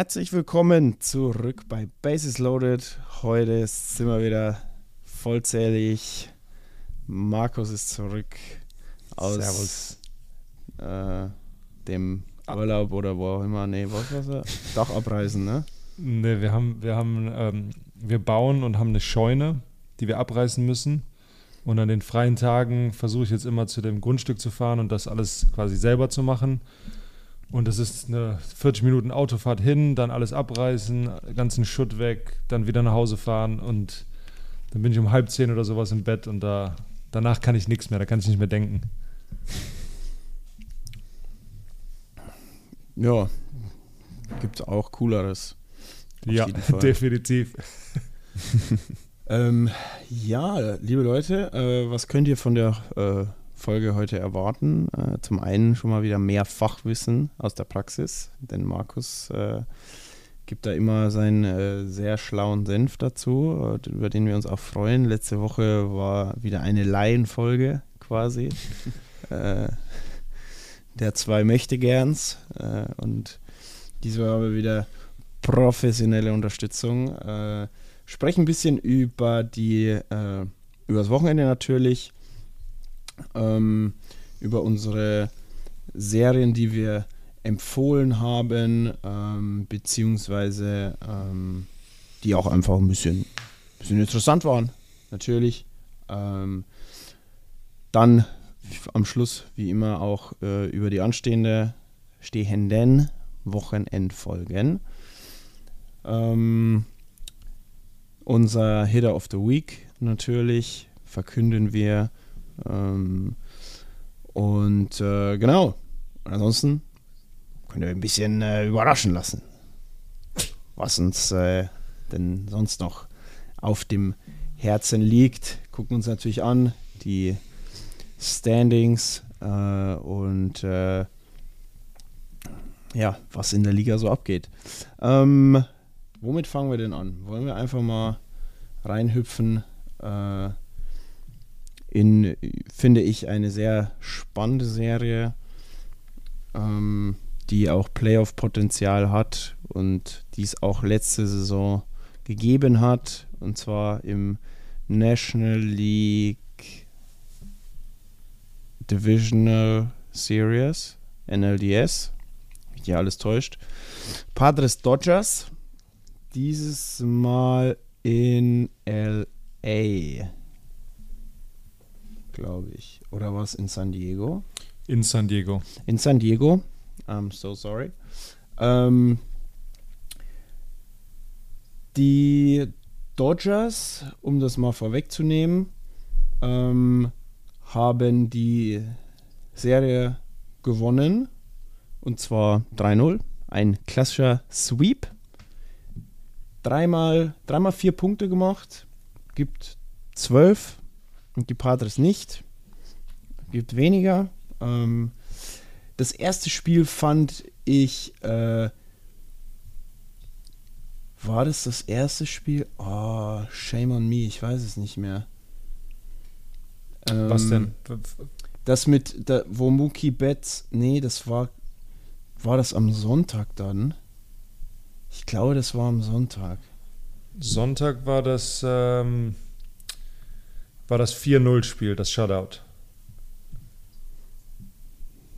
Herzlich willkommen zurück bei Bases Loaded. Heute sind wir wieder vollzählig. Markus ist zurück aus Äh, dem Urlaub oder wo auch immer. Nee, was war's? er? Doch abreisen, ne? Ne, wir haben, wir haben, ähm, wir bauen und haben eine Scheune, die wir abreißen müssen. Und an den freien Tagen versuche ich jetzt immer zu dem Grundstück zu fahren und das alles quasi selber zu machen. Und das ist eine 40 Minuten Autofahrt hin, dann alles abreißen, ganzen Schutt weg, dann wieder nach Hause fahren und dann bin ich um halb zehn oder sowas im Bett und da danach kann ich nichts mehr, da kann ich nicht mehr denken. Ja, gibt's auch cooleres. Ja, definitiv. Ähm, ja, liebe Leute, äh, was könnt ihr von der äh, Folge heute erwarten? Äh, zum einen schon mal wieder mehr Fachwissen aus der Praxis, denn Markus äh, gibt da immer seinen äh, sehr schlauen Senf dazu, über den wir uns auch freuen. Letzte Woche war wieder eine Laienfolge quasi. äh, der zwei Mächtegerns äh, und diesmal haben wir wieder professionelle Unterstützung. Äh, sprechen ein bisschen über die, äh, über das Wochenende natürlich, ähm, über unsere Serien, die wir empfohlen haben, ähm, beziehungsweise ähm, die auch einfach ein bisschen, bisschen interessant waren, natürlich. Ähm, dann am Schluss, wie immer, auch äh, über die anstehende, stehenden Wochenendfolgen. Ähm, unser Hitter of the Week natürlich verkünden wir. Ähm, und äh, genau. Ansonsten könnt ihr ein bisschen äh, überraschen lassen, was uns äh, denn sonst noch auf dem Herzen liegt. Gucken uns natürlich an die Standings äh, und äh, ja, was in der Liga so abgeht. Ähm, womit fangen wir denn an? Wollen wir einfach mal reinhüpfen äh, in, finde ich, eine sehr spannende Serie, ähm, die auch Playoff-Potenzial hat und die es auch letzte Saison gegeben hat, und zwar im National League Divisional Series, NLDS, mich ja alles täuscht. Padres Dodgers, dieses Mal in LA, glaube ich. Oder was in San Diego? In San Diego. In San Diego. I'm so sorry. Ähm, die Dodgers, um das mal vorwegzunehmen, ähm, haben die Serie gewonnen. Und zwar 3-0. Ein klassischer Sweep. Dreimal, dreimal vier Punkte gemacht. Gibt zwölf. Die Padres nicht. Gibt weniger. Ähm, das erste Spiel fand ich. Äh, war das das erste Spiel? Oh, shame on me. Ich weiß es nicht mehr. Was Ähm, denn? Das mit, da, wo Mookie Betts, nee, das war, war das am Sonntag dann? Ich glaube, das war am Sonntag. Sonntag war das, ähm, war das 4-0-Spiel, das Shutout.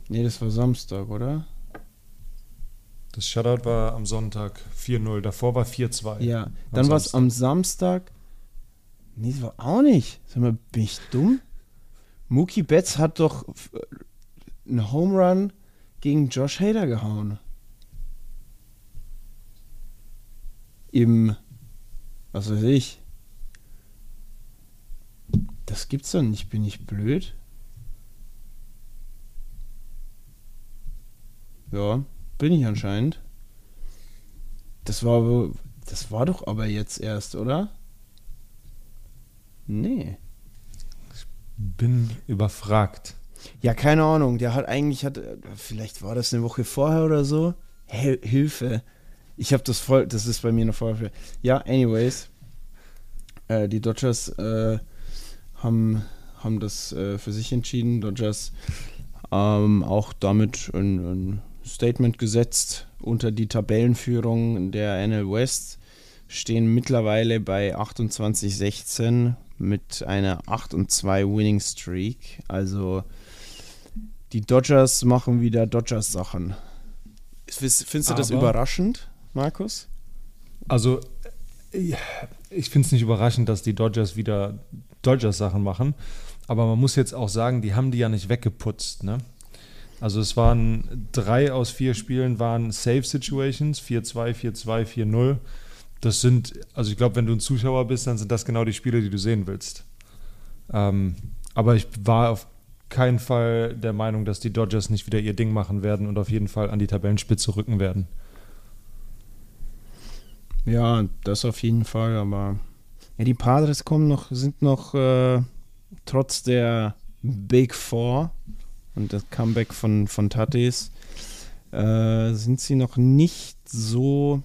Nee, das war Samstag, oder? Das Shutout war am Sonntag 4-0. Davor war 4-2. Ja, dann war es am Samstag. Nee, das war auch nicht. Sag mal, bin ich dumm? Mookie Betts hat doch äh, einen Home Run gegen Josh Hader gehauen. Im, was weiß ich. Das gibt's doch nicht, bin ich blöd? Ja, bin ich anscheinend. Das war Das war doch aber jetzt erst, oder? Nee. Bin überfragt. Ja, keine Ahnung. Der hat eigentlich, hat, vielleicht war das eine Woche vorher oder so. Hel Hilfe. Ich habe das voll, das ist bei mir noch voll. Ja, anyways. Äh, die Dodgers äh, haben, haben das äh, für sich entschieden. Dodgers ähm, auch damit ein, ein Statement gesetzt unter die Tabellenführung der NL West. Stehen mittlerweile bei 28-16 mit einer 8 und 2 Winning Streak. Also die Dodgers machen wieder Dodgers-Sachen. Findest du das Aber- überraschend, Markus? Also, ich, ich finde es nicht überraschend, dass die Dodgers wieder Dodgers-Sachen machen. Aber man muss jetzt auch sagen, die haben die ja nicht weggeputzt. Ne? Also es waren drei aus vier Spielen waren Safe Situations, 4-2, 4-2, 4-0. Das sind, also ich glaube, wenn du ein Zuschauer bist, dann sind das genau die Spiele, die du sehen willst. Ähm, aber ich war auf keinen Fall der Meinung, dass die Dodgers nicht wieder ihr Ding machen werden und auf jeden Fall an die Tabellenspitze rücken werden. Ja, das auf jeden Fall, aber die Padres kommen noch, sind noch äh, trotz der Big Four und das Comeback von, von Tatis, äh, sind sie noch nicht so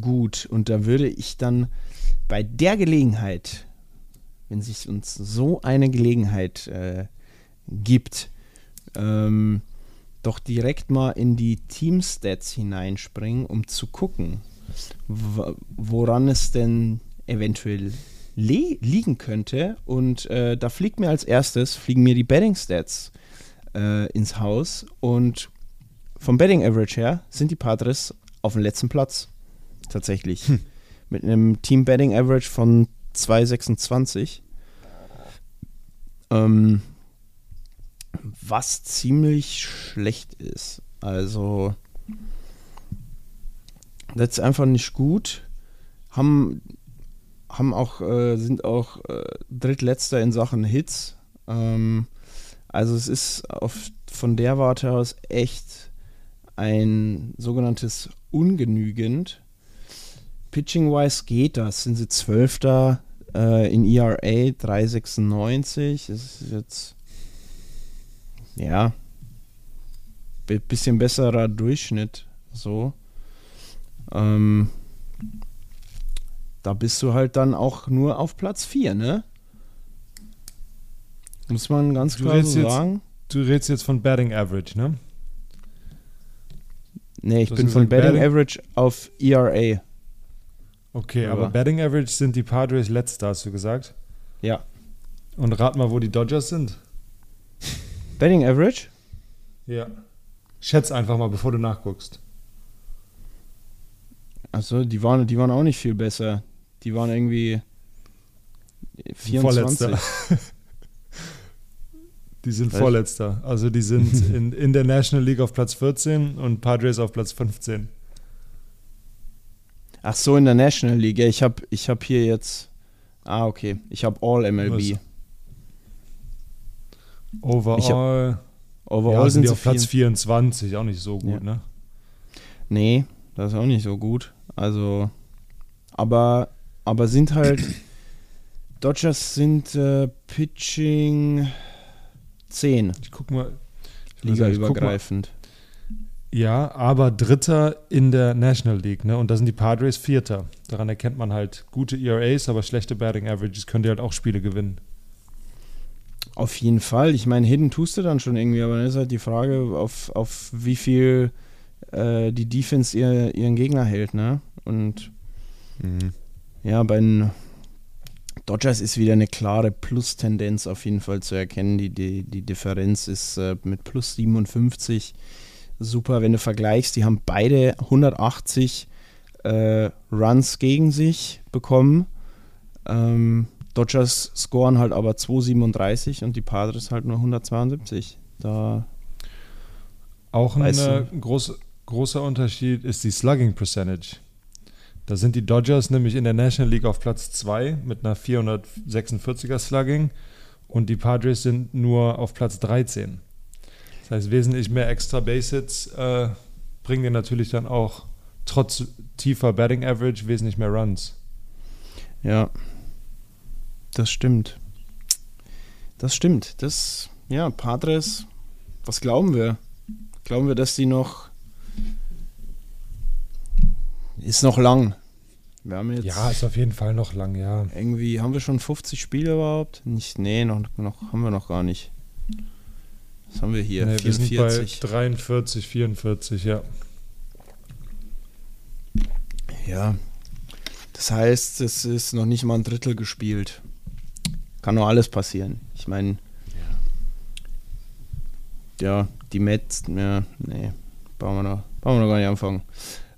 gut. Und da würde ich dann bei der Gelegenheit, wenn sich uns so eine Gelegenheit äh, gibt, ähm, doch direkt mal in die Team-Stats hineinspringen, um zu gucken, woran es denn eventuell li liegen könnte. Und äh, da fliegt mir als erstes, fliegen mir die Betting-Stats äh, ins Haus. Und vom Betting Average her sind die Padres auf dem letzten Platz. Tatsächlich. Mit einem Team Betting Average von 2,26. Ähm, was ziemlich schlecht ist. Also, das ist einfach nicht gut. Haben, haben auch, äh, sind auch äh, drittletzter in Sachen Hits. Ähm, also es ist auf, von der Warte aus echt ein sogenanntes Ungenügend. Pitching-wise geht das. Sind sie Zwölfter äh, in ERA 3,96. Das ist jetzt ja bi- bisschen besserer Durchschnitt. So. Ähm, da bist du halt dann auch nur auf Platz 4, ne? Muss man ganz Du klar so jetzt- sagen. Du redest jetzt von Batting Average, ne? Nee, ich bin von Betting Batting- Average auf ERA. Okay, Ja. aber Batting Average sind die Padres letzter, hast du gesagt. Ja. Und rat mal, wo die Dodgers sind. Betting Average? Ja. Schätz einfach mal, bevor du nachguckst. Achso, die waren, die waren auch nicht viel besser. Die waren irgendwie 24. Vorletzter. die sind Was? Vorletzter. Also die sind in, in der National League auf Platz 14 und Padres auf Platz 15. Ach so, in der National League. Ja, ich habe ich hab hier jetzt. Ah, okay. Ich habe All MLB. Was? Overall Overall ja, sind sind die sie auf Platz vier- 24, auch nicht so gut, Ja. ne? Nee, das ist auch nicht so gut. Also, aber, aber sind halt. Dodgers sind äh, Pitching 10, Ich guck mal. ich mal- ligaübergreifend. Ja, aber Dritter in der National League, ne? Und da sind die Padres Vierter. Daran erkennt man halt gute ERAs, aber schlechte Batting Averages können die halt auch Spiele gewinnen. Auf jeden Fall. Ich meine, Hidden tust du dann schon irgendwie, aber dann ist halt die Frage, auf, auf wie viel äh, die Defense ihr, ihren Gegner hält, ne? Und ja, bei den Dodgers ist wieder eine klare Plus-Tendenz auf jeden Fall zu erkennen. Die, die, die Differenz ist äh, mit plus 57 super, wenn du vergleichst. Die haben beide 180 äh, Runs gegen sich bekommen. Ähm, Dodgers scoren halt aber 237 und die Padres halt nur 172. Da Auch ein äh, groß, großer Unterschied ist die Slugging Percentage. Da sind die Dodgers nämlich in der National League auf Platz 2 mit einer 446er Slugging und die Padres sind nur auf Platz 13. Das heißt, wesentlich mehr extra Base Hits äh, bringen dir natürlich dann auch trotz tiefer Batting Average wesentlich mehr Runs. Ja, das stimmt. Das stimmt. Das, ja, Padres, was glauben wir? Glauben wir, dass die noch. Ist noch lang. Wir haben jetzt. Ja, ist auf jeden Fall noch lang, ja. Irgendwie, haben wir schon 50 Spiele überhaupt? Nicht, nee, noch, noch haben wir noch gar nicht. Was haben wir hier? Nee, wir sind 44. bei 43, 44, ja. Ja. Das heißt, es ist noch nicht mal ein Drittel gespielt. Kann nur alles passieren. Ich meine, ja, die Mets, ja, nee, brauchen wir noch, brauchen wir noch gar nicht anfangen.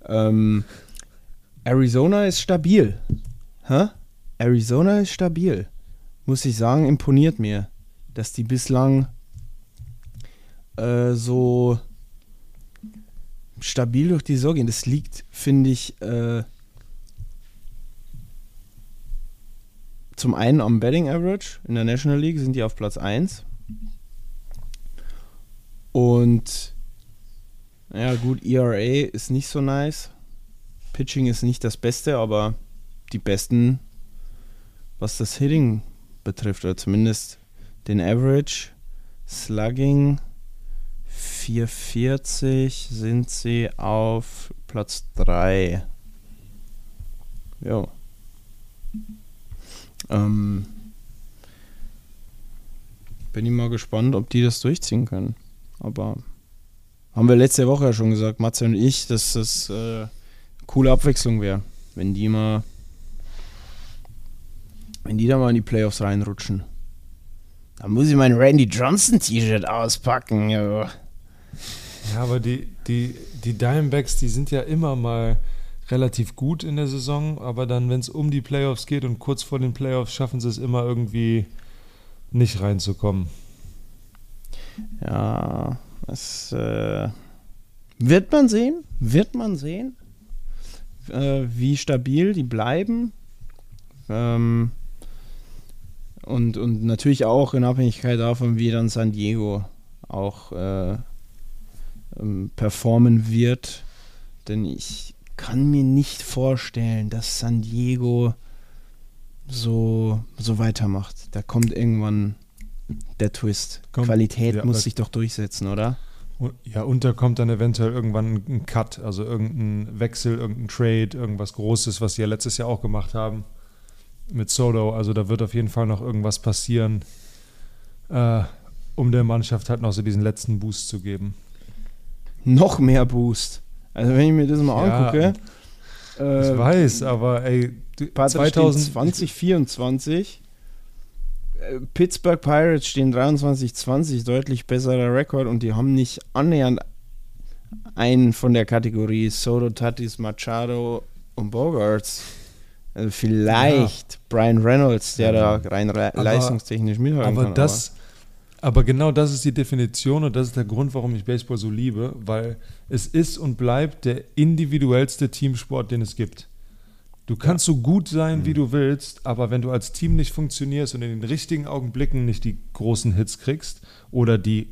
Ähm, Arizona ist stabil. Hä? Arizona ist stabil. Muss ich sagen, imponiert mir, dass die bislang äh, so stabil durch die Saison gehen. Das liegt, finde ich, äh, zum einen am Betting Average. In der National League sind die auf Platz 1. Und ja gut, ERA ist nicht so nice. Pitching ist nicht das Beste, aber die besten, was das Hitting betrifft, oder zumindest den Average, Slugging 440 sind sie auf Platz 3. Jo. Ähm, bin ich mal gespannt, ob die das durchziehen können. Aber haben wir letzte Woche ja schon gesagt, Matze und ich, dass das äh, coole Abwechslung wäre, wenn die mal, wenn die da mal in die Playoffs reinrutschen. Da muss ich mein Randy Johnson T-Shirt auspacken. Jo. Ja, aber die, die, die Diamondbacks, die sind ja immer mal relativ gut in der Saison, aber dann, wenn es um die Playoffs geht und kurz vor den Playoffs, schaffen sie es immer irgendwie nicht reinzukommen. Ja, es äh, wird man sehen, wird man sehen, äh, wie stabil die bleiben. Ähm, und, und natürlich auch in Abhängigkeit davon, wie dann San Diego auch äh, ähm, performen wird. Denn ich kann mir nicht vorstellen, dass San Diego so, so weitermacht. Da kommt irgendwann der Twist. Kommt- Qualität ja, muss sich doch durchsetzen, oder? Und- Ja, und da kommt dann eventuell irgendwann ein Cut, also irgendein Wechsel, irgendein Trade, irgendwas Großes, was sie ja letztes Jahr auch gemacht haben mit Soto. Also da wird auf jeden Fall noch irgendwas passieren, äh, um der Mannschaft halt noch so diesen letzten Boost zu geben. Noch mehr Boost. Also wenn ich mir das mal Ja, angucke. Ich Äh, weiß, aber ey, du- Padres 2000, stehen 2024. Pittsburgh Pirates stehen 23-20, deutlich besserer Rekord und die haben nicht annähernd einen von der Kategorie Soto, Tatis, Machado und Bogarts. Also vielleicht Brian Reynolds, der da rein re Aber- leistungstechnisch mithalten aber kann. das, aber genau das ist die Definition und das ist der Grund, warum ich Baseball so liebe, weil es ist und bleibt der individuellste Teamsport, den es gibt. Du kannst so gut sein, Mhm. wie du willst, aber wenn du als Team nicht funktionierst und in den richtigen Augenblicken nicht die großen Hits kriegst oder die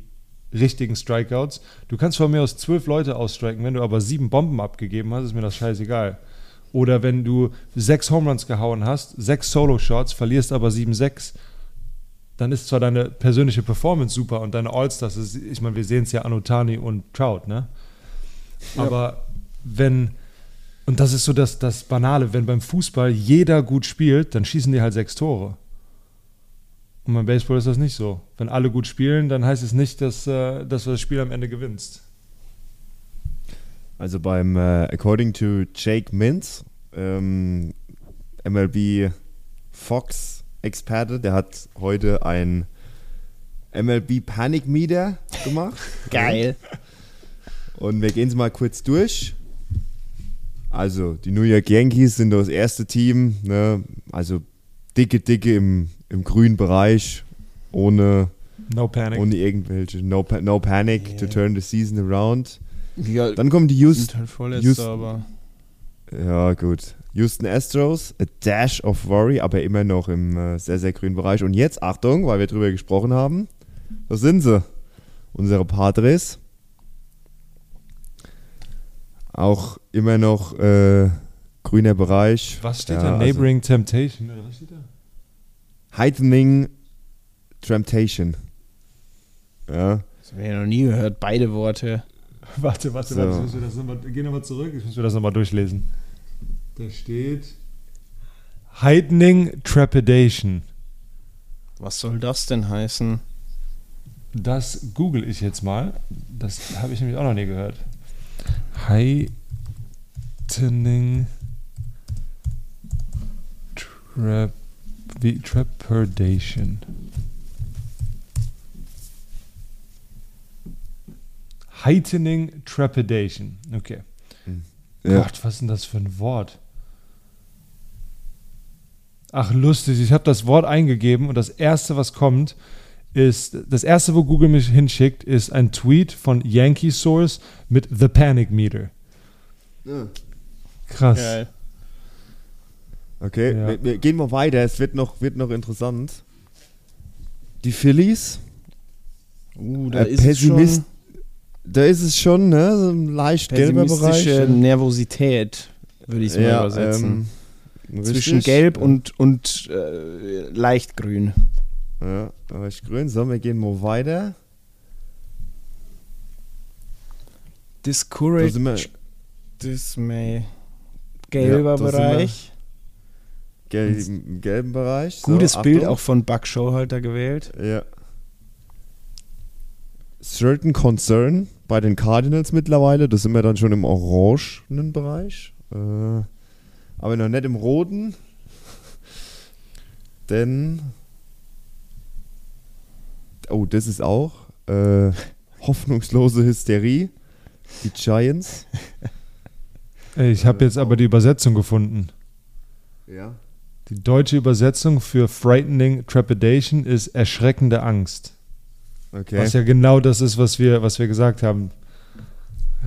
richtigen Strikeouts, du kannst von mir aus zwölf Leute ausstriken, wenn du aber sieben Bomben abgegeben hast, ist mir das scheißegal. Oder wenn du sechs Home Runs gehauen hast, sechs Solo-Shots, verlierst aber 7-6, dann ist zwar deine persönliche Performance super und deine All-Stars, ich meine, wir sehen es ja an Otani und Trout, ne? Ja. Aber wenn, und das ist so das, das Banale, wenn beim Fußball jeder gut spielt, dann schießen die halt sechs Tore. Und beim Baseball ist das nicht so. Wenn alle gut spielen, dann heißt es nicht, dass, äh, dass du das Spiel am Ende gewinnst. Also beim äh, According to Jake Mintz, ähm, MLB Fox Experte, der hat heute ein MLB Panic Meter gemacht. Geil. Und wir gehen es mal kurz durch. Also, die New York Yankees sind das erste Team, ne? also dicke, dicke im, im grünen Bereich, ohne, No panic. ohne irgendwelche, no, pa no panic to Yeah. turn the season around. Ja, Dann kommen die Houston, halt Houston- aber Ja, gut. Houston Astros, a dash of worry, aber immer noch im äh, sehr, sehr grünen Bereich. Und jetzt, Achtung, weil wir drüber gesprochen haben, was sind sie? Unsere Padres. Auch immer noch äh, grüner Bereich. Was steht Ja, da? also- Neighboring Temptation? Oder was steht da? Heightening Temptation. Ja. Das habe ich ja noch nie gehört, beide Worte. Warte, warte, So. warte. Ich muss mir das noch mal, geh nochmal zurück. Ich muss mir das nochmal durchlesen. Da steht Heightening Trepidation. Was soll das denn heißen? Das google ich jetzt mal. Das habe ich nämlich auch noch nie gehört. Heightening Trep wie Trepidation. Heightening Trepidation. Okay. Ja. Gott, was ist denn das für ein Wort? Ach, lustig. Ich habe das Wort eingegeben und das erste, was kommt, ist, das erste, wo Google mich hinschickt, ist ein Tweet von Yankee Source mit The Panic Meter. Krass. Geil. Okay, Ja. wir, wir gehen mal weiter. Es wird noch, wird noch interessant. Die Phillies. Uh, da Äh, ist es schon Pessimist- Da ist es schon, ne? So ein leicht gelber Bereich. pessimistische Nervosität, würde ich es mal Ja, übersetzen. ähm, Zwischen richtig. Gelb und, und äh, leicht grün. Ja, leicht grün. So, wir gehen mal weiter. Discourage, wir Dismay. Gelber Ja. Bereich. gelb, im gelben Bereich. So, Gutes Bild Achtung. auch von Buck Showhalter gewählt. Ja. Certain Concern bei den Cardinals mittlerweile. Da sind wir dann schon im orangenen Bereich. Äh, aber noch nicht im roten. Denn. Oh, das ist auch. Äh, hoffnungslose Hysterie. Die Giants. Ey, Ich habe jetzt aber die Übersetzung gefunden. Ja. Die deutsche Übersetzung für Frightening Trepidation ist erschreckende Angst. Okay. Was ja genau das ist, was wir, was wir gesagt haben.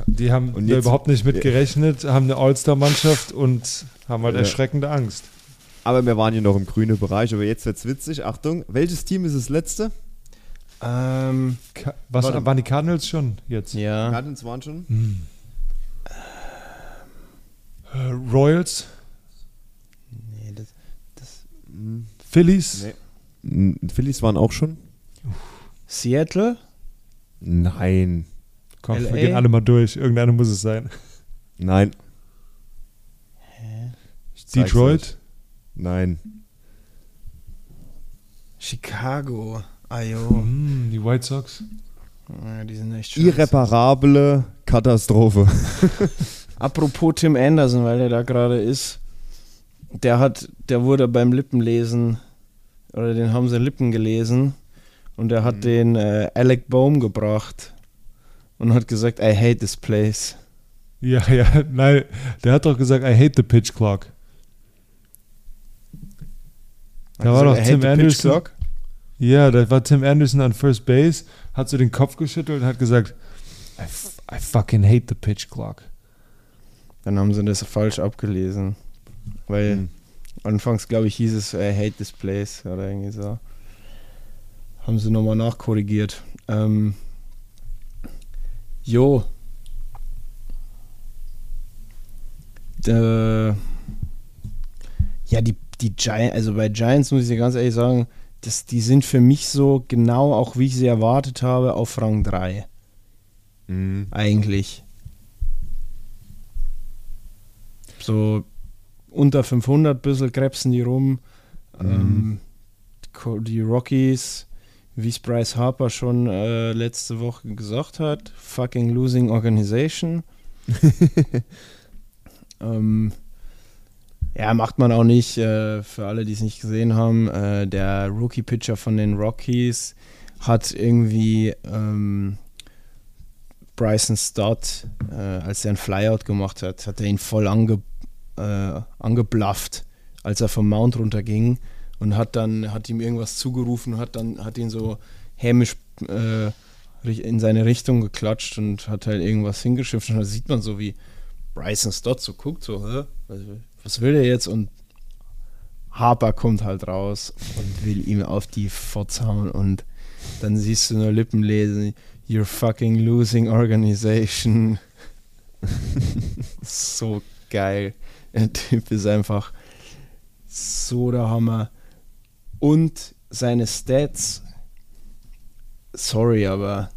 Die haben Und da jetzt- überhaupt nicht mit gerechnet, haben eine All-Star-Mannschaft und haben halt Ja. erschreckende Angst. Aber wir waren ja noch im grünen Bereich. Aber jetzt wird's witzig. Achtung. Welches Team ist das letzte? Ähm, was waren die Cardinals schon jetzt? ja. Cardinals waren schon. Äh, Royals, Nee, das, Phillies, Nee. Mm, Phillies waren auch schon. Seattle? Nein. Komm, wir LA? gehen alle mal durch. Irgendeine muss es sein. Nein. Zeig's Detroit. Nein. Chicago. Ajo. Hm, die White Sox. Ja, die sind echt scheiße. Irreparable Katastrophe. Apropos Tim Anderson, weil der da gerade ist. Der hat, der wurde beim Lippenlesen, oder den haben sie Lippen gelesen, und der hat den äh, Alec Bohm gebracht und hat gesagt, I hate this place. Ja, ja, nein, der hat doch gesagt, I hate the pitch clock. Da war doch "I hate Tim Anderson. clock." Ja, da war Tim Anderson an First Base, hat so den Kopf geschüttelt und hat gesagt, I, f I fucking hate the pitch clock. Dann haben sie das falsch abgelesen. Weil Hm. anfangs, glaube ich, hieß es I hate this place oder irgendwie so. Haben sie nochmal nachkorrigiert. Ähm, jo. Äh, ja, die, die Giants, also bei Giants muss ich dir ganz ehrlich sagen, das, die sind für mich so genau, auch wie ich sie erwartet habe, auf Rang 3. Mhm. Eigentlich. So unter 500 bisschen krebsen die rum. Ähm, die Rockies, wie es Bryce Harper schon äh, letzte Woche gesagt hat, fucking losing organization. ähm, ja, macht man auch nicht. Äh, für alle, die es nicht gesehen haben, äh, der Rookie-Pitcher von den Rockies hat irgendwie ähm, Bryson Stott, äh, als er einen Flyout gemacht hat, hat er ihn voll ange, äh, angeblafft, als er vom Mount runterging und hat dann, hat ihm irgendwas zugerufen hat dann, hat ihn so hämisch äh, in seine Richtung geklatscht und hat halt irgendwas hingeschifft und da sieht man so, wie Bryson Stott so guckt, so, Hä? was, was will der jetzt? Und Harper kommt halt raus und will ihm auf die Fotz hauen und dann siehst du nur Lippen lesen, you're fucking losing organization. so geil. Der Typ ist einfach so der Hammer. Und seine Stats, sorry, aber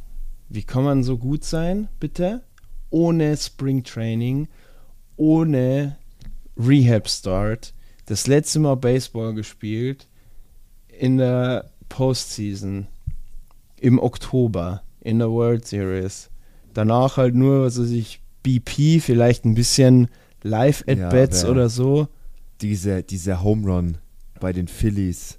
wie kann man so gut sein, bitte? Ohne Springtraining, ohne Rehab-Start, das letzte Mal Baseball gespielt in der Postseason im Oktober in der World Series. Danach halt nur, was weiß ich, BP, vielleicht ein bisschen Live-At-Bats Ja, oder so. Diese, dieser Home Run bei den Phillies,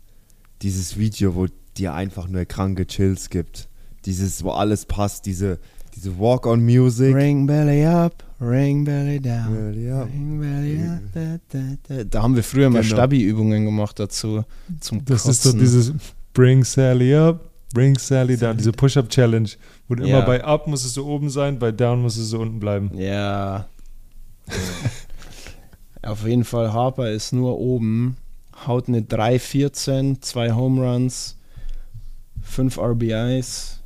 dieses Video, wo dir einfach nur kranke Chills gibt. Dieses, wo alles passt, diese, diese Walk-on-Music. Ring belly up, ring belly down. Belly up. Ring belly up, da, da, da. da haben wir früher mal Genau. Stabi-Übungen gemacht dazu. Zum Das ist so Kotzen. dieses Bring Sally up, Bring Sally down, diese Push-Up-Challenge, wo du Ja. immer bei Up musstest du oben sein, bei Down musstest du unten bleiben. Ja. Auf jeden Fall, Harper ist nur oben, haut eine 3-14, zwei Home Runs, 5 RBIs,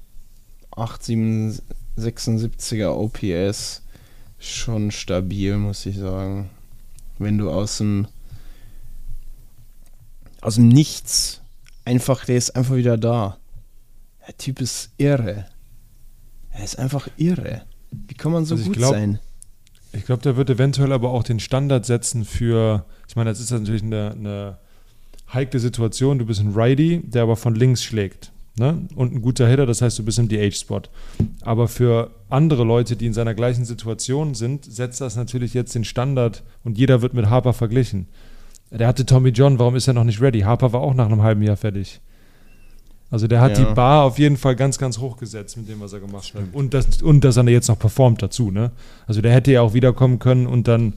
8,76er OPS. Schon stabil, muss ich sagen. Wenn du aus dem aus dem Nichts einfach, der ist einfach wieder da. Der Typ ist irre. Er ist einfach irre. Wie kann man so Also gut glaub- sein? Ich glaube, der wird eventuell aber auch den Standard setzen für, ich meine, das ist natürlich eine, eine heikle Situation. Du bist ein Righty, der aber von links schlägt. Ne? Und ein guter Hitter, das heißt, du bist im DH-Spot. Aber für andere Leute, die in seiner gleichen Situation sind, setzt das natürlich jetzt den Standard und jeder wird mit Harper verglichen. Der hatte Tommy John, warum ist er noch nicht ready? Harper war auch nach einem halben Jahr fertig. Also der hat Ja. die Bar auf jeden Fall ganz, ganz hoch gesetzt mit dem, was er gemacht hat. Und, das, und dass er jetzt noch performt dazu. Ne? Also der hätte ja auch wiederkommen können und dann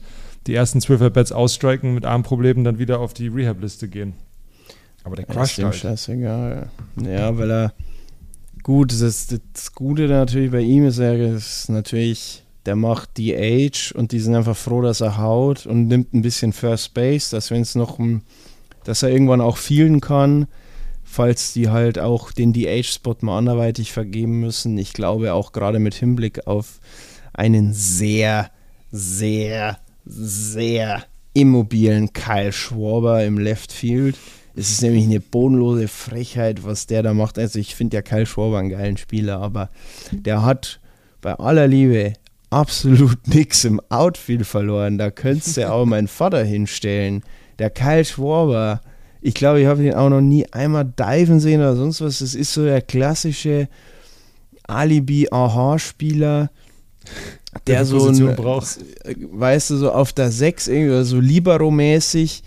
die ersten 12 At-Bats ausstriken mit Armproblemen, dann wieder auf die Rehab-Liste gehen. Aber der ist crusht dem halt. scheißegal. Ja, weil er. Gut, das, das Gute natürlich bei ihm ist, er ist natürlich, der macht die Age und die sind einfach froh, dass er haut und nimmt ein bisschen First Base, dass wenn es noch, ein- dass er irgendwann auch vielen kann, falls die halt auch den DH-Spot mal anderweitig vergeben müssen. Ich glaube auch gerade mit Hinblick auf einen sehr, sehr, sehr immobilen Kyle Schwarber im Left Field. Es ist nämlich eine bodenlose Frechheit, was der da macht. Also ich finde ja Kyle Schwarber einen geilen Spieler, aber der hat bei aller Liebe absolut nichts im Outfield verloren. Da könntest du auch meinen Vater hinstellen. Der Kyle Schwarber, ich glaube, ich habe ihn auch noch nie einmal diven sehen oder sonst was. Das ist so der klassische Alibi-Aha-Spieler, der eine so ein, braucht. weißt du, so auf der 6 irgendwie oder so Libero-mäßig,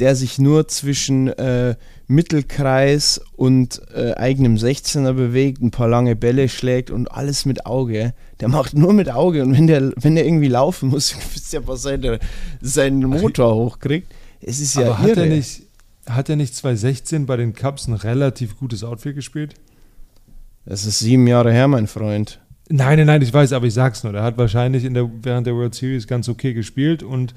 der sich nur zwischen äh, Mittelkreis und äh, eigenem 16er bewegt, ein paar lange Bälle schlägt und alles mit Auge. Der macht nur mit Auge und wenn der, wenn der irgendwie laufen muss, ihr, was seine, seinen Motor hochkriegt. Es ist ja Aber hat irre. er, nicht, hat er nicht 2016 bei den Cubs ein relativ gutes Outfield gespielt? Das ist sieben Jahre her, mein Freund. Nein, nein, nein, ich weiß, aber ich sag's nur. Der hat wahrscheinlich in der, während der World Series ganz okay gespielt und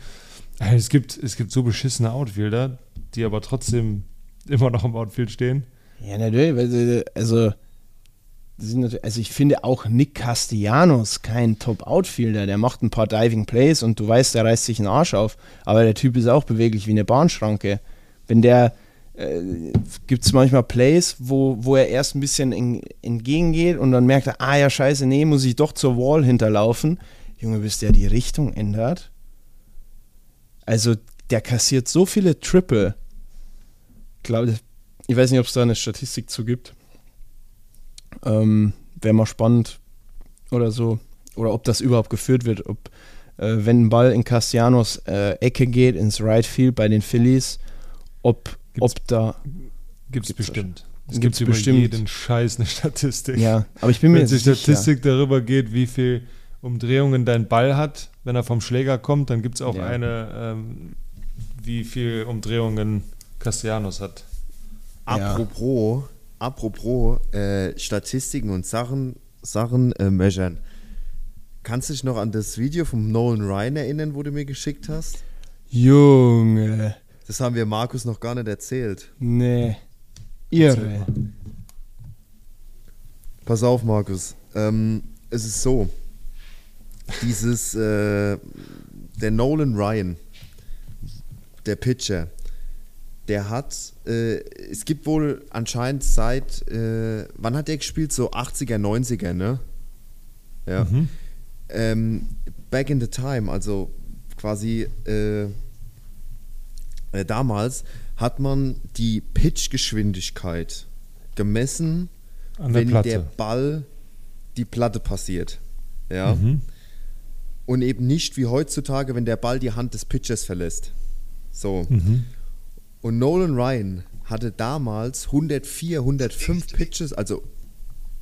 äh, es gibt, es gibt so beschissene Outfielder, die aber trotzdem immer noch im Outfield stehen. Ja, natürlich. Also, also ich finde auch Nick Castellanos kein Top-Outfielder. Der macht ein paar Diving Plays und du weißt, der reißt sich einen Arsch auf. Aber der Typ ist auch beweglich wie eine Bahnschranke. Wenn der, äh, gibt es manchmal Plays, wo, wo er erst ein bisschen en, entgegengeht und dann merkt er, ah ja, scheiße, nee, muss ich doch zur Wall hinterlaufen. Junge, bis der die Richtung ändert. Also, der kassiert so viele Triple. Glaube, ich weiß nicht, ob es da eine Statistik zu gibt. Ähm, Wäre mal spannend oder so. Oder ob das überhaupt geführt wird. Ob, äh, wenn ein Ball in Castellanos äh, Ecke geht, ins Right Field bei den Phillies, ob, Gibt's- ob da. Gibt's, Gibt's bestimmt. Es Gibt's gibt über bestimmt. jeden Scheiß eine Statistik. Ja, aber ich bin mir Wenn die sicher. Statistik darüber geht, wie viel Umdrehungen dein Ball hat, wenn er vom Schläger kommt, dann gibt es auch Ja. eine, ähm, wie viel Umdrehungen Castellanos hat. Ja. Apropos, apropos äh, Statistiken und Sachen, Sachen äh, measuren. Kannst du dich noch an das Video vom Nolan Ryan erinnern, wo du mir geschickt hast? Junge, Das haben wir Markus noch gar nicht erzählt. nee. Irre. Pass auf, Markus. Ähm, es ist so. Dieses, äh, der Nolan Ryan, der Pitcher, der hat, äh, es gibt wohl anscheinend seit, äh, wann hat der gespielt? So 80er, 90er, ne? Ja. Ähm, back in the time, also quasi äh, damals, hat man die Pitchgeschwindigkeit gemessen, An der wenn Platte. der Ball die Platte passiert. Ja. Mhm. Und eben nicht wie heutzutage, wenn der Ball die Hand des Pitchers verlässt. So. Mhm. Und Nolan Ryan hatte damals 104, 105 Pitches, also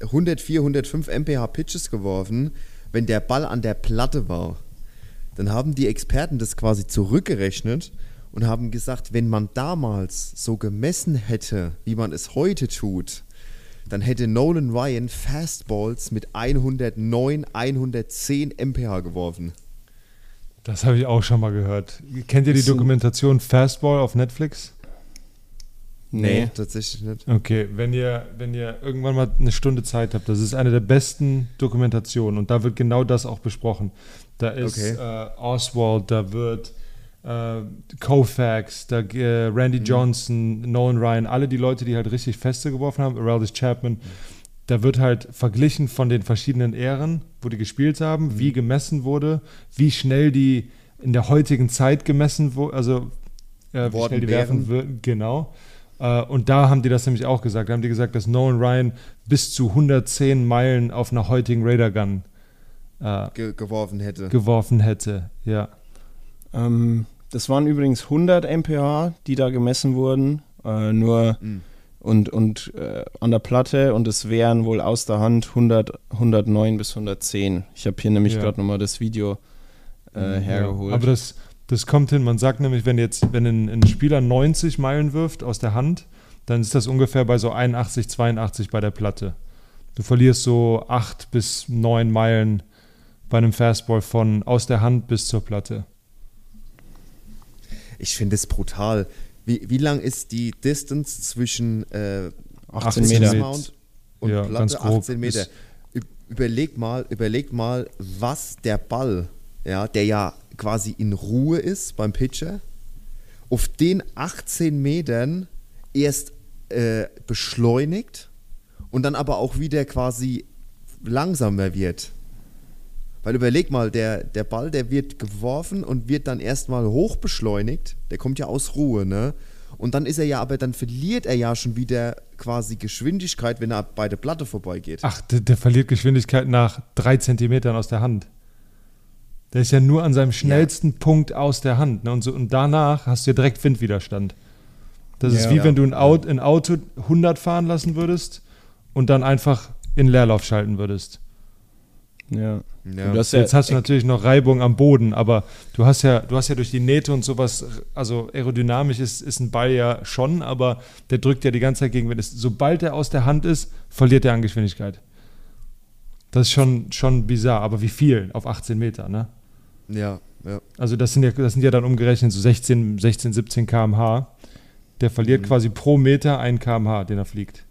104, 105 mph Pitches geworfen, wenn der Ball an der Platte war. Dann haben die Experten das quasi zurückgerechnet und haben gesagt, wenn man damals so gemessen hätte, wie man es heute tut, dann hätte Nolan Ryan Fastballs mit 109, 110 mph geworfen. Das habe ich auch schon mal gehört. Kennt ihr die Dokumentation Fastball auf Netflix? Nee. tatsächlich nicht. Okay, wenn ihr, wenn ihr irgendwann mal eine Stunde Zeit habt, das ist eine der besten Dokumentationen und da wird genau das auch besprochen. Da ist Okay. äh, Oswald, da wird äh, Koufax, da, äh, Randy Johnson, Nolan Ryan, alle die Leute, die halt richtig Feste geworfen haben, Aroldis Chapman, da wird halt verglichen von den verschiedenen Ehren, wo die gespielt haben, wie gemessen wurde, wie schnell die in der heutigen Zeit gemessen wurde, also äh, wie schnell die werfen würden, genau. Äh, und da haben die das nämlich auch gesagt. Da haben die gesagt, dass Nolan Ryan bis zu 110 Meilen auf einer heutigen Radar Gun äh, Ge geworfen hätte. geworfen hätte. Ja. Ähm, das waren übrigens 100 mph, die da gemessen wurden. Äh, nur Mhm. und, und äh, an der Platte und es wären wohl aus der Hand 100, 109 bis 110. Ich habe hier nämlich Ja. gerade nochmal das Video äh, hergeholt. Ja, aber das, das kommt hin. Man sagt nämlich, wenn jetzt, wenn ein, ein Spieler 90 Meilen wirft aus der Hand, dann ist das ungefähr bei so 81, 82 bei der Platte. Du verlierst so 8 bis 9 Meilen bei einem Fastball von aus der Hand bis zur Platte. Ich finde es brutal. Wie, wie lang ist die Distance zwischen äh, 18 18 Meter. Mount und Ja, Platte? ganz grob. 18 Meter. Ist- Überleg mal, überleg mal, was der Ball, ja, der ja quasi in Ruhe ist beim Pitcher, auf den 18 Metern erst äh, beschleunigt und dann aber auch wieder quasi langsamer wird. Weil überleg mal, der, der Ball, der wird geworfen und wird dann erstmal hoch beschleunigt. Der kommt ja aus Ruhe, ne? Und dann ist er ja, aber dann verliert er ja schon wieder quasi Geschwindigkeit, wenn er bei der Platte vorbeigeht. Ach, der, der verliert Geschwindigkeit nach drei Zentimetern aus der Hand. Der ist ja nur an seinem schnellsten Punkt aus der Hand. Ne? Und, so, und danach hast du ja direkt Windwiderstand. Das ist Ja. wie Ja. wenn du ein Auto, ein Auto 100 fahren lassen würdest und dann einfach in Leerlauf schalten würdest. Ja. Ja. Du hast ja, Jetzt hast du natürlich noch Reibung am Boden, aber du hast ja, du hast ja durch die Nähte und sowas, also aerodynamisch ist, ist ein Ball ja schon, aber der drückt ja die ganze Zeit gegen, wenn es, sobald er aus der Hand ist, verliert er an Geschwindigkeit. Das ist schon, schon bizarr, aber wie viel auf 18 Meter, ne? ja, ja. Also das sind ja, das sind ja dann umgerechnet so 16, 16 17 km/h. Der verliert quasi pro Meter 1 km/h, den er fliegt.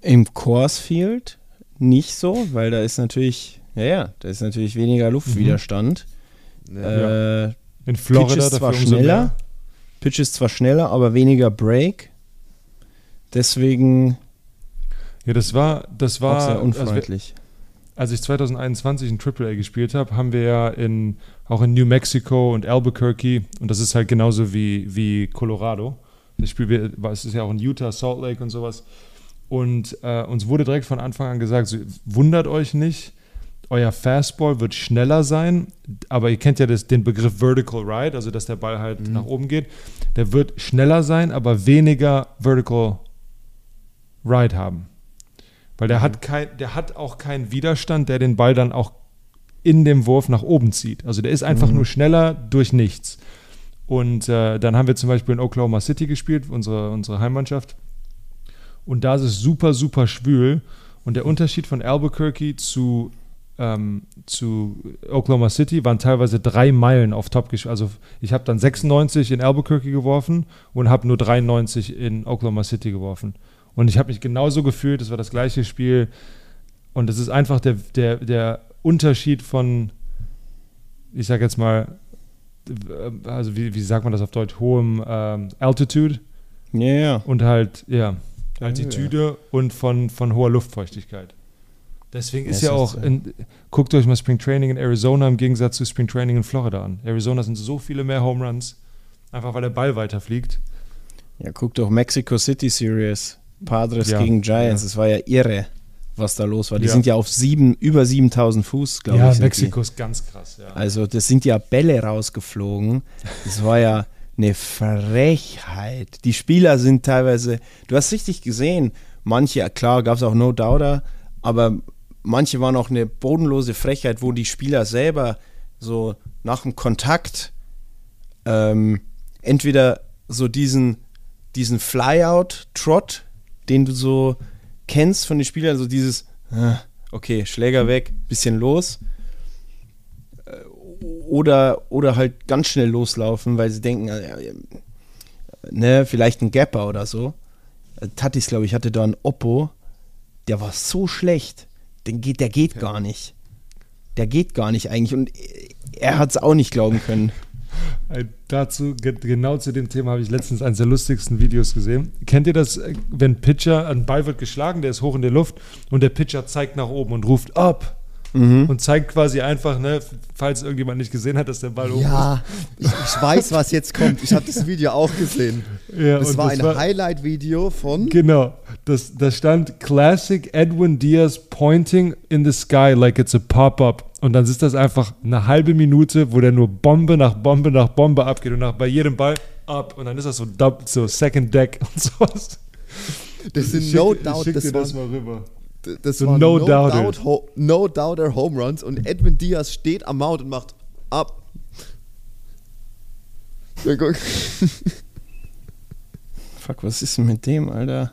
Im Course Field nicht so, weil da ist natürlich, ja, ja, da ist natürlich weniger Luftwiderstand. ja. Äh, In Pitch Florida ist zwar schneller. Pitch ist zwar schneller, aber weniger Break. Deswegen Ja, das war, das war sehr also wir- unfreundlich. als ich 2021 in AAA gespielt habe, haben wir ja in, auch in New Mexico und Albuquerque, und das ist halt genauso wie, wie Colorado. Das Spiel, wir- war- es ist ja auch in Utah, Salt Lake und sowas. Und äh, uns wurde direkt von Anfang an gesagt, so, wundert euch nicht, euer Fastball wird schneller sein, aber ihr kennt ja das, den Begriff Vertical Ride, also dass der Ball halt nach oben geht. Der wird schneller sein, aber weniger Vertical Ride haben. Weil der, hat kein, der hat auch keinen Widerstand, der den Ball dann auch in dem Wurf nach oben zieht. Also der ist einfach nur schneller durch nichts. Und äh, dann haben wir zum Beispiel in Oklahoma City gespielt, unsere, unsere Heimmannschaft. Und da ist es super, super schwül. Und der Unterschied von Albuquerque zu, ähm, zu Oklahoma City waren teilweise drei Meilen auf Top. Also ich habe dann 96 in Albuquerque geworfen und habe nur 93 in Oklahoma City geworfen. Und ich habe mich genauso gefühlt, es war das gleiche Spiel. Und es ist einfach der, der, der Unterschied von, ich sage jetzt mal, also wie, wie sagt man das auf Deutsch, hohem ähm, Altitude Ja, ja. und halt, ja, Altitude und von, von hoher Luftfeuchtigkeit. Deswegen ist Ja, ja auch, ist, in, guckt euch mal Spring Training in Arizona im Gegensatz zu Spring Training in Florida an. Arizona sind so viele mehr Home Runs, einfach weil der Ball weiterfliegt. Ja, guck doch Mexico City Series. Padres Ja, gegen Giants. ja. Es war ja irre, was da los war. Die Ja. sind ja auf sieben, über 7000 Fuß, glaube ja, ich. sind Mexiko ist ganz krass, ja. Also, das sind ja Bälle rausgeflogen. Das war ja eine Frechheit. Die Spieler sind teilweise, du hast richtig gesehen, manche, klar, gab es auch No Doubter, aber manche waren auch eine bodenlose Frechheit, wo die Spieler selber so nach dem Kontakt ähm, entweder so diesen, diesen Flyout-Trot, den du so kennst von den Spielern, so dieses, äh, okay, Schläger weg, bisschen los. Äh, Oder, oder halt ganz schnell loslaufen, weil sie denken, äh, ne, vielleicht ein Gapper oder so. Äh, Tatis, glaube ich, hatte da einen Oppo, der war so schlecht, den geht, der geht gar nicht. Der geht gar nicht eigentlich und er hat es auch nicht glauben können. Äh, Dazu, ge genau zu dem Thema, habe ich letztens eines der lustigsten Videos gesehen. Kennt ihr das, äh, wenn Pitcher, ein Ball wird geschlagen, der ist hoch in der Luft und der Pitcher zeigt nach oben und ruft ab und zeigt quasi einfach, ne, falls irgendjemand nicht gesehen hat, dass der Ball oben Ja, ich, ich weiß, was jetzt kommt. Ich habe das Video auch gesehen. ist. Ja, Das war ein Highlight-Video von. Genau, das, da stand Classic Edwin Diaz pointing in the sky like it's a pop-up. Und dann ist das einfach eine halbe Minute, wo der nur Bombe nach Bombe nach Bombe abgeht und nach, bei jedem Ball ab. Und dann ist das so, so Second Deck und sowas. Das sind Ich no ich doubt, schick das, dir das mal rüber. Das So waren no no, doubter. doubt, ho, no doubter Home Runs und Edwin Diaz steht am Mount und macht ab. Ja, guck. Fuck, was ist denn mit dem, Alter?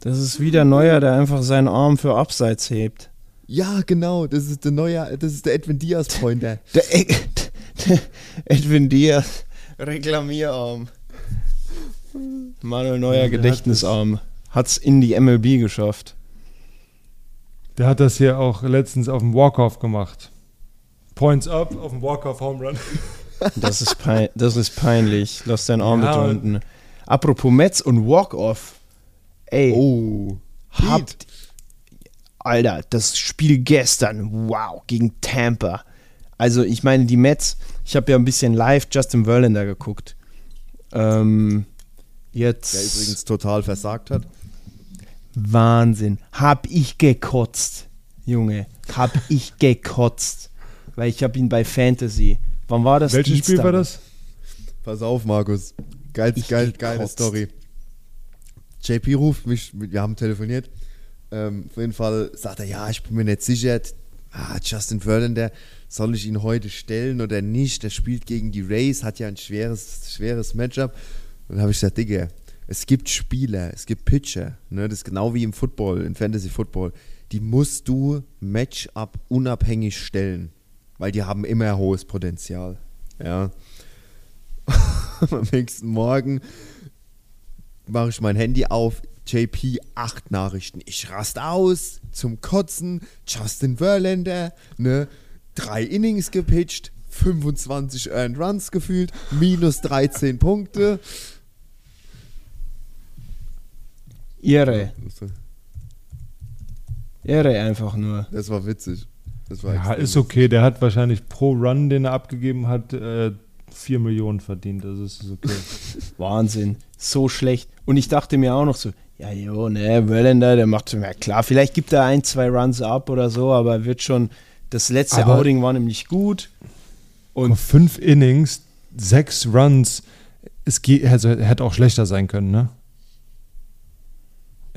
Das ist wieder Neuer, der einfach seinen Arm für Abseits hebt. Ja, genau, das ist der neue, das ist der Edwin Diaz Pointer. Der, E- der Edwin Diaz, Reklamierarm. Manuel Neuer Ja, der hat. Hat's in die MLB geschafft. Der hat das hier auch letztens auf dem Walk-Off gemacht. Points up auf dem Walk-Off Home Run. Das ist, pein das ist peinlich. Lass deinen Arm Ja, bitte unten. Apropos Metz und Walk-Off. Ey, Oh. habt. Alter, das Spiel gestern, wow, gegen Tampa. Also, ich meine, die Mets, ich habe ja ein bisschen live Justin Verlander geguckt. Ähm, jetzt. Der übrigens total versagt hat. Wahnsinn. Hab ich gekotzt, Junge. Hab ich gekotzt. Weil ich habe ihn bei Fantasy. Wann war das? Welches Spiel war das? Pass auf, Markus. Geil, geil, geile Story. JP ruft mich, wir haben telefoniert. Ähm, auf jeden Fall sagt er, ja, ich bin mir nicht sicher. Ah, Justin Verlander, soll ich ihn heute stellen oder nicht? Der spielt gegen die Rays, hat ja ein schweres, schweres Matchup. Und dann habe ich gesagt, Digga, es gibt Spieler, es gibt Pitcher, ne? das ist genau wie im Football, im Fantasy Football. Die musst du Matchup unabhängig stellen, weil die haben immer hohes Potenzial. Ja. Am nächsten Morgen mache ich mein Handy auf, JP, acht Nachrichten. Ich rast aus, zum Kotzen, Justin Verlander, ne, drei Innings gepitcht, 25 Earned Runs gefühlt, minus 13 Punkte. Irre. Irre einfach nur. Das war witzig. Das war Ja, ist okay. Der hat wahrscheinlich pro Run, den er abgegeben hat, äh, 4 Millionen verdient. Also ist es okay. Wahnsinn. So schlecht. Und ich dachte mir auch noch so, ja, jo, ne, Verlander, der macht, ja klar, vielleicht gibt er ein, zwei Runs ab oder so, aber wird schon, das letzte Aber- Outing war nämlich gut. Und fünf Innings, sechs Runs, es geht, also, hätte auch schlechter sein können, ne?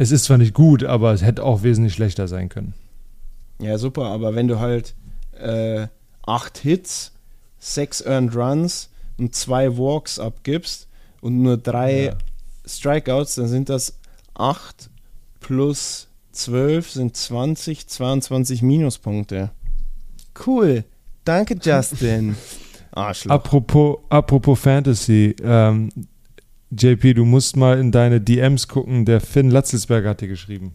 Es ist zwar nicht gut, aber es hätte auch wesentlich schlechter sein können. Ja, super, aber wenn du halt äh, acht Hits, sechs Earned Runs und zwei Walks abgibst und nur drei Ja. Strikeouts, dann sind das acht plus zwölf sind 20, 22 Minuspunkte. Cool. Danke, Justin. Arschloch. Apropos, apropos Fantasy, ähm, JP, du musst mal in deine DMs gucken. Der Finn Latzelsberger hat dir geschrieben.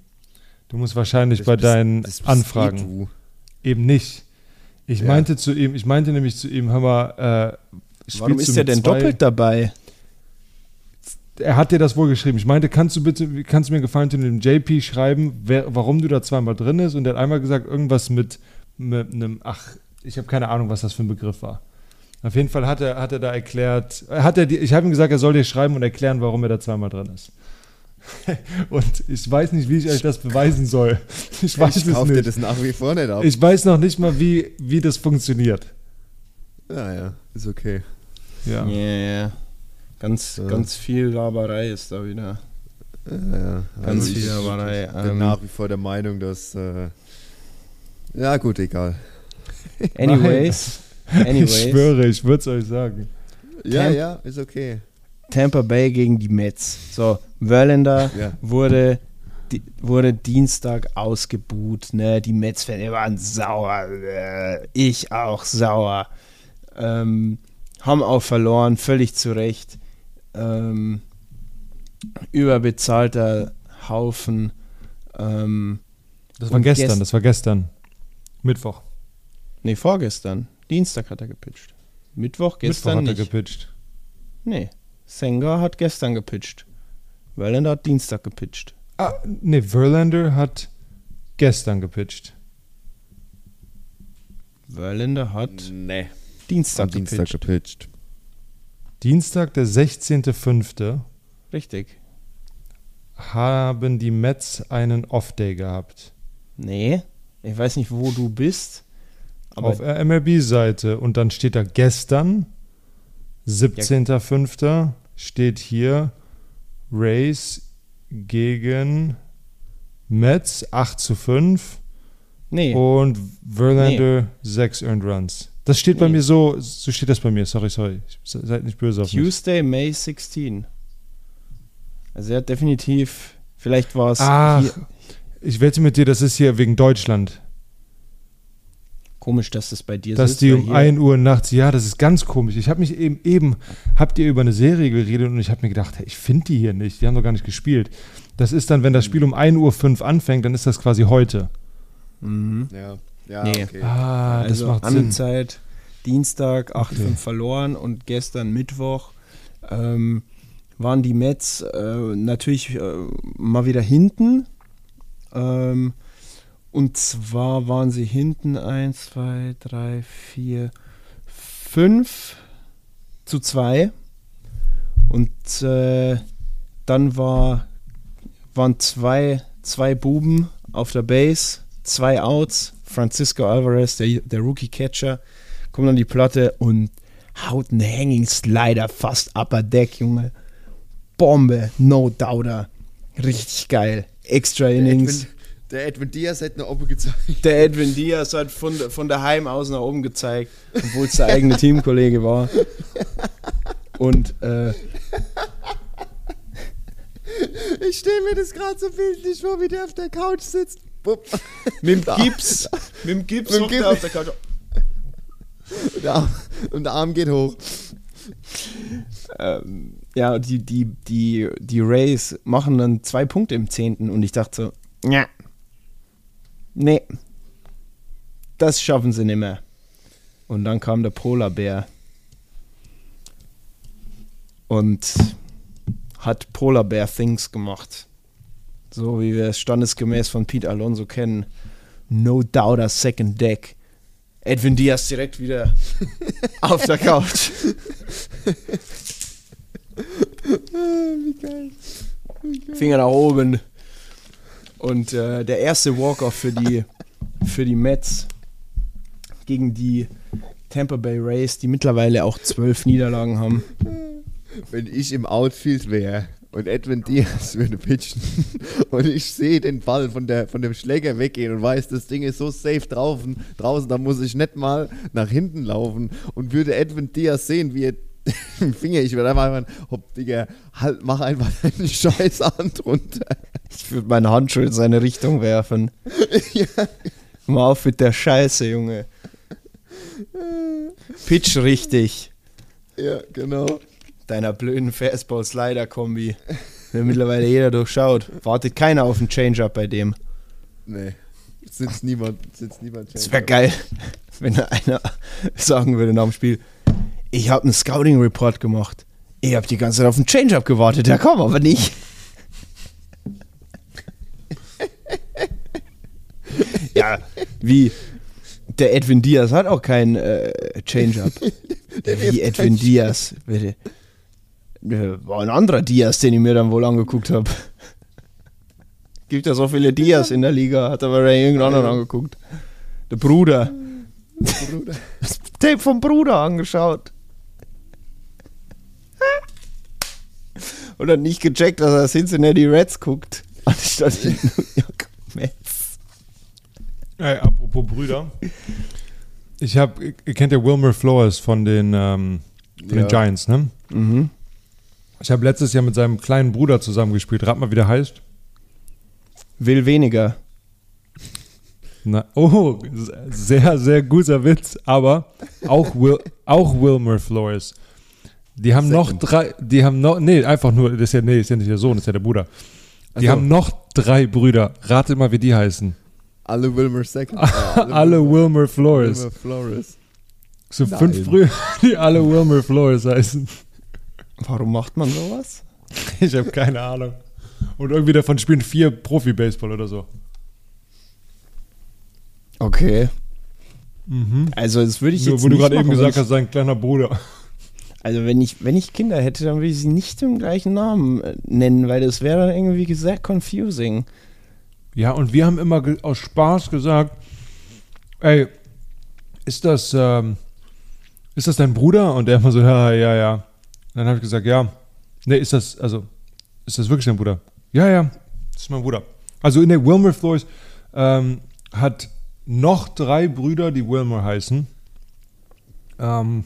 Du musst wahrscheinlich Das bei bist- deinen Anfragen. eh. Eben nicht. Ich Ja. meinte zu ihm, ich meinte nämlich zu ihm, hör mal, äh, Warum ist er denn zwei- doppelt dabei? Er hat dir das wohl geschrieben. Ich meinte, kannst du bitte, kannst du mir gefallen tun, dem JP schreiben, wer, warum du da zweimal drin ist? Und er hat einmal gesagt, irgendwas mit, mit einem, ach, ich habe keine Ahnung, was das für ein Begriff war. Auf jeden Fall hat er, hat er da erklärt, hat er, die- ich habe ihm gesagt, er soll dir schreiben und erklären, warum er da zweimal drin ist. und ich weiß nicht, wie ich euch das beweisen soll. Ich weiß ich es kauf dir nicht. das nach wie vor nicht ab. Ich weiß noch nicht mal, wie, wie das funktioniert. ja, ja, ist okay. Ja. Ja, ja. Ganz, Ja. ganz viel Laberei ist da wieder. Ja, ja. Ganz Also viel ich Laberei. bin Ähm, nach wie vor der Meinung, dass. Äh, ja, gut, egal. anyways, Ich anyways schwöre, ich würde es euch sagen. Ja, Temp- ja, ist okay. Tampa Bay gegen die Mets. So, Verlander Ja. wurde, di wurde Dienstag ausgebuht. Ne? Die Mets-Fans waren sauer. Äh, ich auch sauer. Ähm, haben auch verloren, völlig zu Recht. Ähm, überbezahlter Haufen. Ähm, Das war gestern, gest- das war gestern. Mittwoch. nee, vorgestern. Dienstag hat er gepitcht. Mittwoch, gestern Mittwoch hat er nicht. gepitcht. Nee, Senga hat gestern gepitcht. Verlander hat Dienstag gepitcht. Ah, nee, Verlander hat gestern gepitcht. Verlander hat Nee. Dienstag Dienstag gepitcht. gepitcht. Dienstag, der 16.05. Richtig. haben die Mets einen Off-Day gehabt. Nee, ich weiß nicht, wo du bist. Aber auf der MLB-Seite. Und dann steht da gestern, 17.05. steht hier Race gegen Mets 8 zu 5 nee, und Verlander 6 Earned Runs. Das steht bei Nee. mir so, so steht das bei mir. Sorry, sorry. Se- Seid nicht böse auf mich. Tuesday, May 16. Also er hat definitiv, vielleicht war es ich wette mit dir, das ist hier wegen Deutschland. Komisch, dass das bei dir dass sitzt, die weil um hier- 1 Uhr nachts, ja, das ist ganz komisch. Ich habe mich eben, eben, habt ihr über eine Serie geredet und ich habe mir gedacht, hey, ich finde die hier nicht, die haben doch gar nicht gespielt. Das ist dann, wenn das Spiel um 1 Uhr 5 anfängt, dann ist das quasi heute. Mhm. Ja, ja, Nee. okay. Ah, das also macht Sinn. Amtszeit, Dienstag 8-5 Okay. verloren und gestern Mittwoch ähm, waren die Mets äh, natürlich äh, mal wieder hinten. Ähm, und zwar waren sie hinten 1, 2, 3, 4, 5 zu 2. Und äh, dann war, waren zwei, zwei Buben auf der Base, zwei Outs. Francisco Alvarez, der, der Rookie-Catcher, kommt an die Platte und haut einen Hanging Slider fast upper Deck, Junge. Bombe, no doubter. Richtig geil. Extra Innings. Der Edwin Diaz hat eine Oppe gezeigt. Der Edwin Diaz hat von, von daheim aus nach oben gezeigt, obwohl es der eigene Teamkollege war. Und äh, Ich stelle mir das gerade so bildlich vor, wie der auf der Couch sitzt. Mit dem Gips, mit dem Gips Mit dem Gips. auf der Couch. Der Arm, und der Arm geht hoch. ähm, ja, die, die, die, die Rays machen dann zwei Punkte im Zehnten und ich dachte so, ja, nee, das schaffen sie nicht mehr. Und dann kam der Polarbär und hat Polarbär Things gemacht. So wie wir es standesgemäß von Pete Alonso kennen. No doubter second deck. Edwin Diaz direkt wieder auf der Couch. Wie geil. Finger nach oben. Und äh, der erste Walk-Off für die, für die Mets gegen die Tampa Bay Rays, die mittlerweile auch zwölf Niederlagen haben. Wenn ich im Outfield wäre und Edwin Diaz würde pitchen und ich sehe den Ball von, der, von dem Schläger weggehen und weiß, das Ding ist so safe draußen, draußen, da muss ich nicht mal nach hinten laufen und würde Edwin Diaz sehen, wie er Finger, ich würde einfach mal, hopp, Digga, halt, mach einfach deine scheiß Hand runter. Ich würde meine Handschuhe in seine Richtung werfen. ja. Mal auf mit der Scheiße, Junge. Pitch richtig. ja, genau. Deiner blöden Fastball-Slider-Kombi. Der mittlerweile jeder durchschaut. Wartet keiner auf einen Change-Up bei dem. Nee, sitzt niemand, sitzt niemand. Das wäre geil. wenn einer sagen würde nach dem Spiel, ich habe einen Scouting-Report gemacht. Ich habe die ganze Zeit auf den Change-Up gewartet, der kam aber nicht. ja, wie? Der Edwin Diaz hat auch keinen äh, Change-Up. wie Edwin Diaz, bitte. Äh, War ein anderer Diaz, den ich mir dann wohl angeguckt habe. Gibt ja so viele Diaz in der Liga, hat aber irgendeinen anderen angeguckt. Der Bruder. Das Tape vom Bruder angeschaut. Und hat nicht gecheckt, dass er Cincinnati Reds guckt. Anstatt die New York Mets. Ey, apropos Brüder. Ich habe, ihr kennt ja Wilmer Flores von den, ähm, von den Ja. Giants, ne? Mhm. Ich habe letztes Jahr mit seinem kleinen Bruder zusammengespielt. Rat mal, wie der heißt. Will weniger. Na, oh, sehr, sehr guter Witz, aber auch, Will, auch Wilmer Flores. Die haben noch drei, die haben noch, nee, einfach nur, das ist ja, nee, ist ja nicht der Sohn, das ist ja der Bruder. Die Ach so. haben noch drei Brüder. Rate mal, wie die heißen. Alle Wilmer Second. Alle Wilmer Flores. Wilmer Flores. So Nein. fünf Brüder, die alle Wilmer Flores heißen. Warum macht man sowas? Ich habe keine Ahnung. Und irgendwie davon spielen vier Profi-Baseball oder so. Okay. Also das würde ich Nur, jetzt wo du gerade eben gesagt hast, sein kleiner Bruder. Also wenn ich, wenn ich Kinder hätte, dann würde ich sie nicht im gleichen Namen äh, nennen, weil das wäre dann irgendwie sehr confusing. Ja, und wir haben immer aus Spaß gesagt, ey, ist das, ähm, ist das dein Bruder? Und er immer so, ja, ja, ja. Und dann habe ich gesagt, ja. Nee, ist das, also, ist das wirklich dein Bruder? Ja, ja, das ist mein Bruder. Also, nee, Wilmer Flores ähm, hat noch drei Brüder, die Wilmer heißen. Ähm,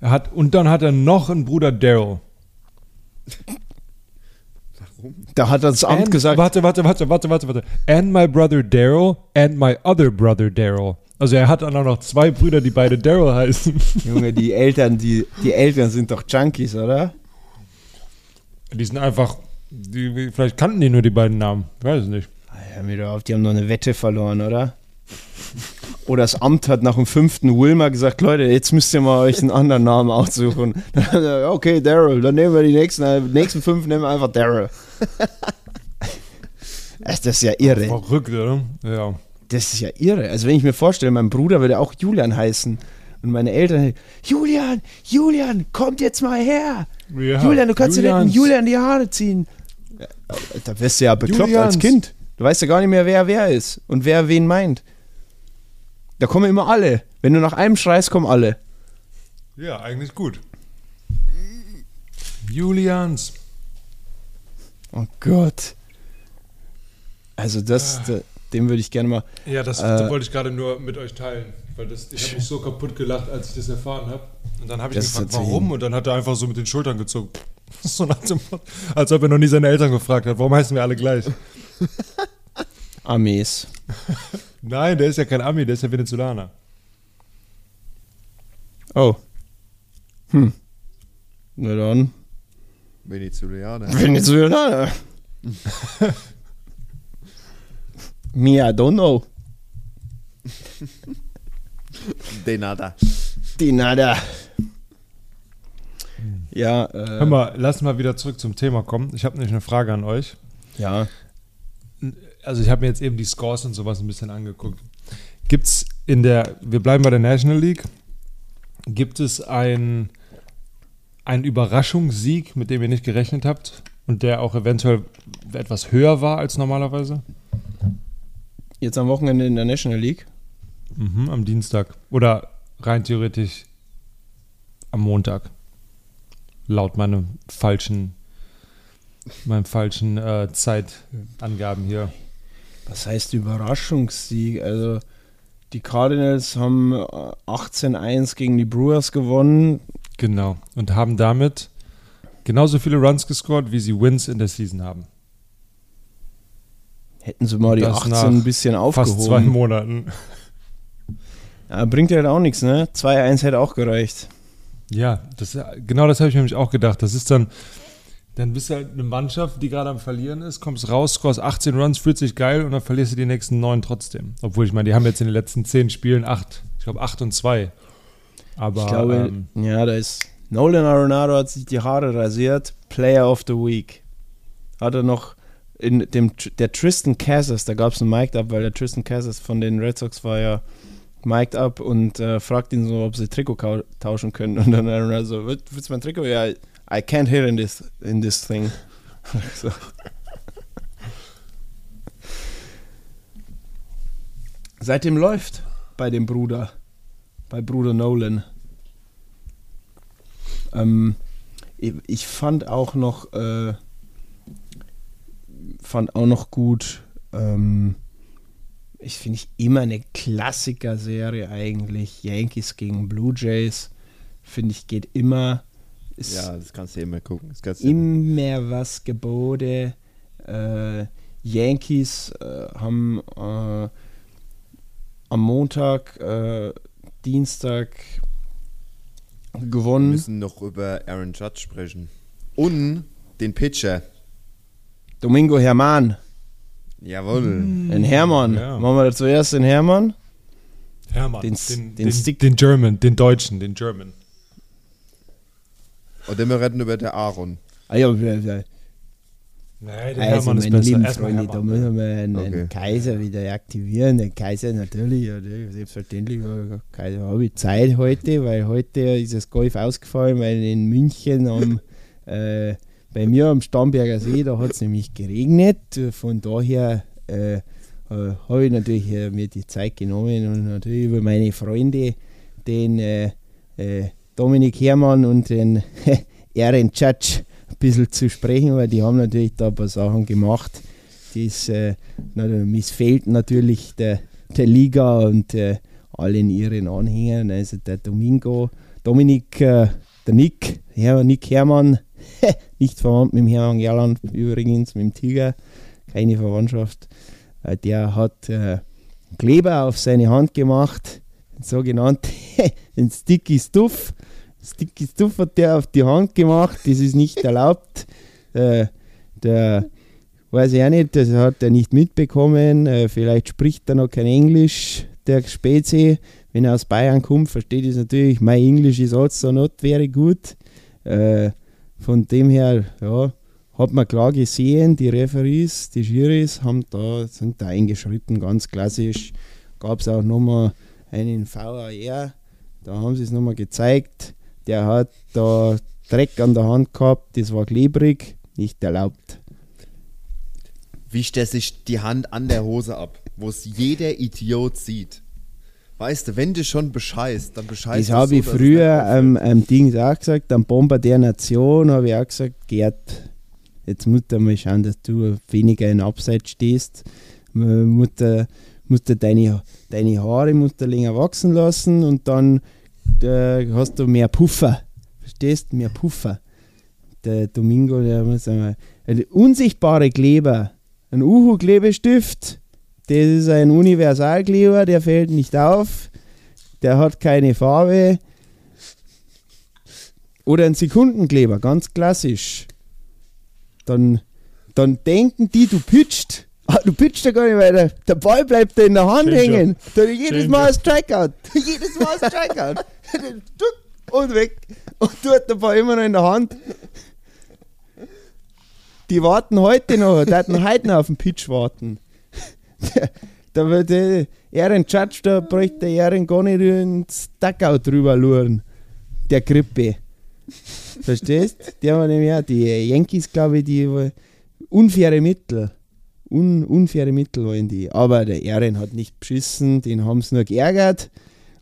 er hat, und dann hat er noch einen Bruder, Daryl. Da hat das Amt And- gesagt, Warte, warte, warte, warte, warte, warte. And my brother Daryl and my other brother Daryl. Also er hat dann auch noch zwei Brüder, die beide Daryl heißen. Junge, die Eltern, die, die Eltern sind doch Junkies, oder? Die sind einfach, die, vielleicht kannten die nur die beiden Namen. Ich weiß es nicht. Hör mir doch auf, die haben noch eine Wette verloren, oder? Oder das Amt hat nach dem fünften Wilmer gesagt, Leute, jetzt müsst ihr mal euch einen anderen Namen aussuchen. Okay, Daryl, dann nehmen wir die nächsten, äh, nächsten fünf, nehmen wir einfach Daryl. Das ist ja irre. Verrückt, oder? Ja. Das ist ja irre. Also wenn ich mir vorstelle, mein Bruder würde auch Julian heißen. Und meine Eltern, Julian, Julian, kommt jetzt mal her. ja. Julian, du kannst dir nicht Julians. Julian die Haare ziehen. Da wirst du ja bekloppt als Julians. Kind. Du weißt ja gar nicht mehr, wer wer ist und wer wen meint. Da kommen immer alle. Wenn du nach einem schreist, kommen alle. Ja, eigentlich gut. Julians. Oh Gott. Also das, da, dem würde ich gerne mal. Ja, das, Äh, wollte ich gerade nur mit euch teilen. Weil das, ich habe mich so kaputt gelacht, als ich das erfahren habe. Und dann habe ich Das gefragt, warum? Und dann hat er einfach so mit den Schultern gezogen. So nach dem als ob er noch nie seine Eltern gefragt hat, warum heißen wir alle gleich? Armees. Nein, der ist ja kein Ami, der ist ja Venezolaner. Oh. Hm. Na dann. Venezuelaner. Venezuelaner. Me, I don't know. De nada. Die nada. Ja, äh, Hör mal, lass mal wieder zurück zum Thema kommen. Ich habe nämlich eine Frage an euch. ja. Also ich habe mir jetzt eben die Scores und sowas ein bisschen angeguckt. Gibt es in der, wir bleiben bei der National League, gibt es ein, einen Überraschungssieg, mit dem ihr nicht gerechnet habt und der auch eventuell etwas höher war als normalerweise? Jetzt am Wochenende in der National League. Mhm, am Dienstag. Oder rein theoretisch am Montag. Laut meinem falschen, meinem falschen äh, Zeitangaben hier. Was heißt Überraschungssieg? Also, die Cardinals haben äh, 18-1 gegen die Brewers gewonnen. Genau. Und haben damit genauso viele Runs gescored, wie sie Wins in der Season haben. Hätten sie mal die Das 18 nach ein bisschen Fast zwei aufgehoben. Monaten. Ja, bringt ja halt auch nichts, ne? 2-1 hätte auch gereicht. Ja, das, genau das habe ich mir nämlich auch gedacht. Das ist dann, dann bist du halt eine Mannschaft, die gerade am Verlieren ist, kommst raus, scorest 18 Runs, fühlt sich geil und dann verlierst du die nächsten neun trotzdem. Obwohl, ich meine, die haben jetzt in den letzten zehn Spielen acht Ich glaube 8 und 2. Aber Ich glaube, ähm, ja, da ist Nolan Arenado hat sich die Haare rasiert. Player of the Week. Hat er noch in dem der Tristan Casas, da gab es einen Mic'd Up, weil der Tristan Casas von den Red Sox war ja Mic'd Up und äh, fragt ihn so, ob sie Trikot tauschen können. Und dann Arenado so, "Willst willst du mein Trikot? Ja, I can't hit in this, in this thing. so. Seitdem läuft bei dem Bruder, bei Bruder Nolan. Ähm, ich, ich fand auch noch, äh, fand auch noch gut, ähm, ich finde ich immer eine Klassiker-Serie eigentlich, Yankees gegen Blue Jays, finde ich geht immer, ist Ja, das kannst du immer gucken. Das kannst du immer. immer was geboten. Äh, Yankees äh, haben äh, am Montag, äh, Dienstag Wir gewonnen. müssen noch über Aaron Judge sprechen. Und den Pitcher. Domingo Herman, Jawohl. den Hermann. Ja. Machen wir zuerst den Hermann. Hermann, Den- den, den den, Stick- den German, den Deutschen, den German. Oder wir reden über den Aaron. Ah, ja, ja. Nein, der Also, Hermann ist meine besser. lieben Erstmal Freunde, da müssen wir einen, Okay. einen Kaiser wieder aktivieren. Den Kaiser natürlich, ja, selbstverständlich. Kaiser habe ich Zeit heute, weil heute ist das Golf ausgefallen, weil in München am, äh, bei mir am Starnberger See, da hat es nämlich geregnet. Von daher äh, äh, habe ich natürlich äh, mir die Zeit genommen und natürlich über meine Freunde, den äh, äh, Dominik Hermann und den Aaron Judge ein bisschen zu sprechen, weil die haben natürlich da ein paar Sachen gemacht. Das äh, missfällt natürlich der, der Liga und äh, allen ihren Anhängern. Also der Domingo, Dominik, äh, der Nick, Her Nick Hermann, nicht verwandt mit dem Hermann Gerland übrigens, mit dem Tiger, keine Verwandtschaft. Äh, der hat äh, Kleber auf seine Hand gemacht, sogenannt ein Sticky Stuff. Sticky Stuff hat der auf die Hand gemacht, das ist nicht erlaubt. Äh, der weiß ich auch nicht, das hat er nicht mitbekommen. Äh, vielleicht spricht er noch kein Englisch, der Spezi. Wenn er aus Bayern kommt, versteht es natürlich, mein Englisch ist also not very good. Äh, von dem her, ja, hat man klar gesehen, die Referees, die Schiris haben da, sind da eingeschritten, ganz klassisch. Gab es auch nochmal einen VAR, da haben sie es nochmal gezeigt. Der hat da Dreck an der Hand gehabt, das war klebrig, nicht erlaubt. Wischt er sich die Hand an der Hose ab, wo es jeder Idiot sieht. Weißt du, wenn du schon bescheißt, dann bescheißt Das du habe so, ich früher am am Ding auch gesagt, am Bomber der Nation habe ich auch gesagt, Gerd, jetzt musst du mal schauen, dass du weniger in Abseits stehst. Man Musst du, du deine, deine Haare musst du länger wachsen lassen und dann äh, hast du mehr Puffer. Verstehst? Mehr Puffer. Der Domingo, der muss einmal. Ein unsichtbare Kleber, ein Uhu-Klebestift, das ist ein Universalkleber, der fällt nicht auf, der hat keine Farbe. Oder ein Sekundenkleber, ganz klassisch. Dann, dann denken die, du pitcht. Ah, du pitcht ja gar nicht, weil der, Ball bleibt da in der Hand Changer. hängen. Da jedes Mal ein. Strikeout. jedes Mal ein Strikeout. Und weg. Und du hast der Ball immer noch in der Hand. Die warten heute noch, die hatten heute noch auf den Pitch warten. da wird der Aaron Judge, da bräuchte der Aaron gar nicht ins Duckout drüber luren. Der Grippe. Verstehst? Die haben nämlich auch, die Yankees, glaube ich, die wollen unfaire Mittel. Un, unfaire Mittel wollen die. Aber der Aaron hat nicht beschissen, den haben sie nur geärgert.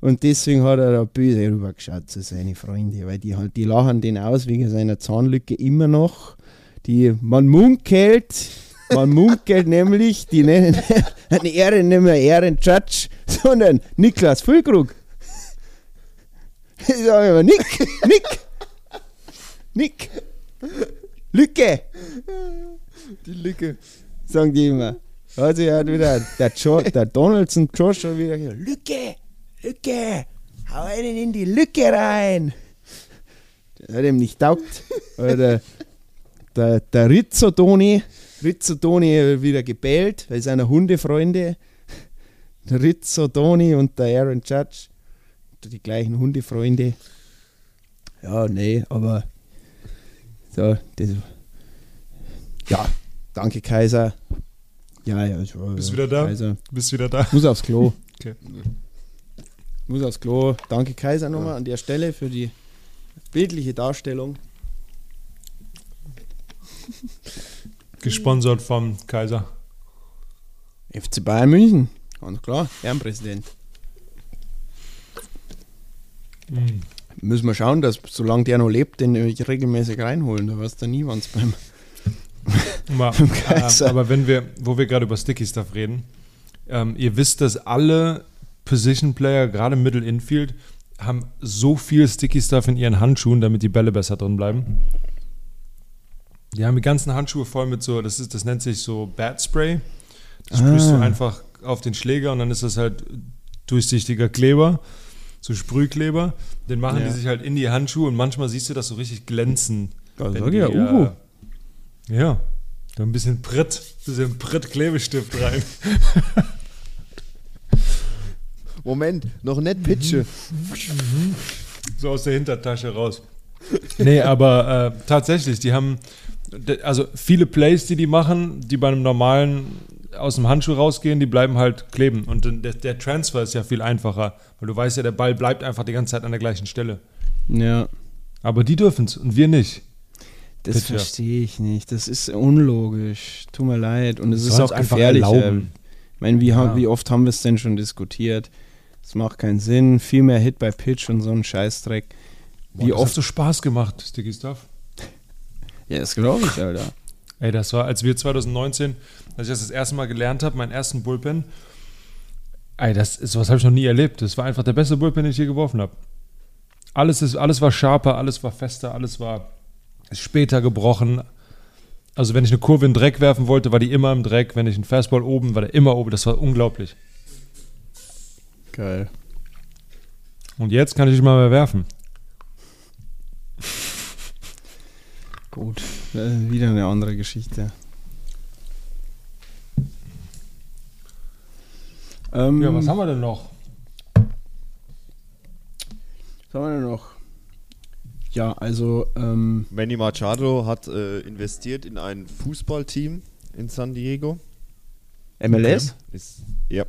Und deswegen hat er da böse rübergeschaut zu seinen Freunden, weil die halt, die lachen den aus wegen seiner Zahnlücke immer noch. Die, man munkelt, man munkelt nämlich, die nennen einen Ehren nicht mehr Ehren Judge, sondern Niklas Füllkrug. Ich sage immer, Nick, Nick, Nick, Lücke, Die Lücke. Sagen die immer. Also er hat wieder, der, jo der Donaldson Josh hat wieder gesagt, Lücke, Lücke, hau einen in die Lücke rein. Das hat ihm nicht taugt. Aber der, der, der Rizzotoni, Rizzotoni hat wieder gebellt, weil seine Hundefreunde, der Rizzotoni und der Aaron Judge die gleichen Hundefreunde. Ja, nee, aber so, das, ja, danke Kaiser. Ja, ja, ich war, Bist du wieder da? Kaiser. Bist wieder da? Muss aufs Klo. Okay. Muss aufs Klo. Danke Kaiser nochmal an der Stelle für die bildliche Darstellung. Gesponsert vom Kaiser. FC Bayern München. Ganz klar, Ehrenpräsident. Mhm. Müssen wir schauen, dass solange der noch lebt, den regelmäßig reinholen. Da weißt du nie, wann es beim. Kaiser. ähm, aber wenn wir, wo wir gerade über Sticky Stuff reden, ähm, ihr wisst, dass alle Position Player, gerade Middle Infield, haben so viel Sticky Stuff in ihren Handschuhen, damit die Bälle besser drin bleiben. Die haben die ganzen Handschuhe voll mit so, das ist, das nennt sich so Bat Spray. Das sprühst du Ah. einfach auf den Schläger und dann ist das halt durchsichtiger Kleber, so Sprühkleber. Den machen Ja. die sich halt in die Handschuhe und manchmal siehst du das so richtig glänzen. Ja, wenn sag die, ja, Uhu. Ja, da ein bisschen Pritt, bisschen Pritt-Klebestift rein. Moment, noch nicht Pitche. So aus der Hintertasche raus. Nee, aber äh, tatsächlich, die haben, also viele Plays, die die machen, die bei einem normalen aus dem Handschuh rausgehen, die bleiben halt kleben. Und der, der Transfer ist ja viel einfacher, weil du weißt ja, der Ball bleibt einfach die ganze Zeit an der gleichen Stelle. Ja, Aber die dürfen es und wir nicht. Das Bitte. verstehe ich nicht. Das ist unlogisch. Tut mir leid. Und es ist auch gefährlich. erlauben. Ich meine, wie, Ja. wie oft haben wir es denn schon diskutiert? Es macht keinen Sinn. Viel mehr Hit bei Pitch und so ein Scheißdreck. Boah, Wie das hat oft? so Spaß gemacht, Sticky Stuff. Ja, das glaube ich, Alter. Ey, das war, als wir 2019, als ich das das erste Mal gelernt habe, meinen ersten Bullpen. Ey, das, sowas habe ich noch nie erlebt. Das war einfach der beste Bullpen, den ich je geworfen habe. Alles, ist, alles war sharper, alles war fester, alles war später gebrochen. Also, wenn ich eine Kurve in den Dreck werfen wollte, war die immer im Dreck. Wenn ich einen Fastball oben, war der immer oben. Das war unglaublich. Geil. Und jetzt kann ich nicht mal mehr werfen. Gut. Äh, wieder eine andere Geschichte. Ähm, Ja, was haben wir denn noch? was haben wir denn noch? Ja, also, ähm, Manny Machado hat äh, investiert in ein Fußballteam in San Diego. MLS? Ist, ja.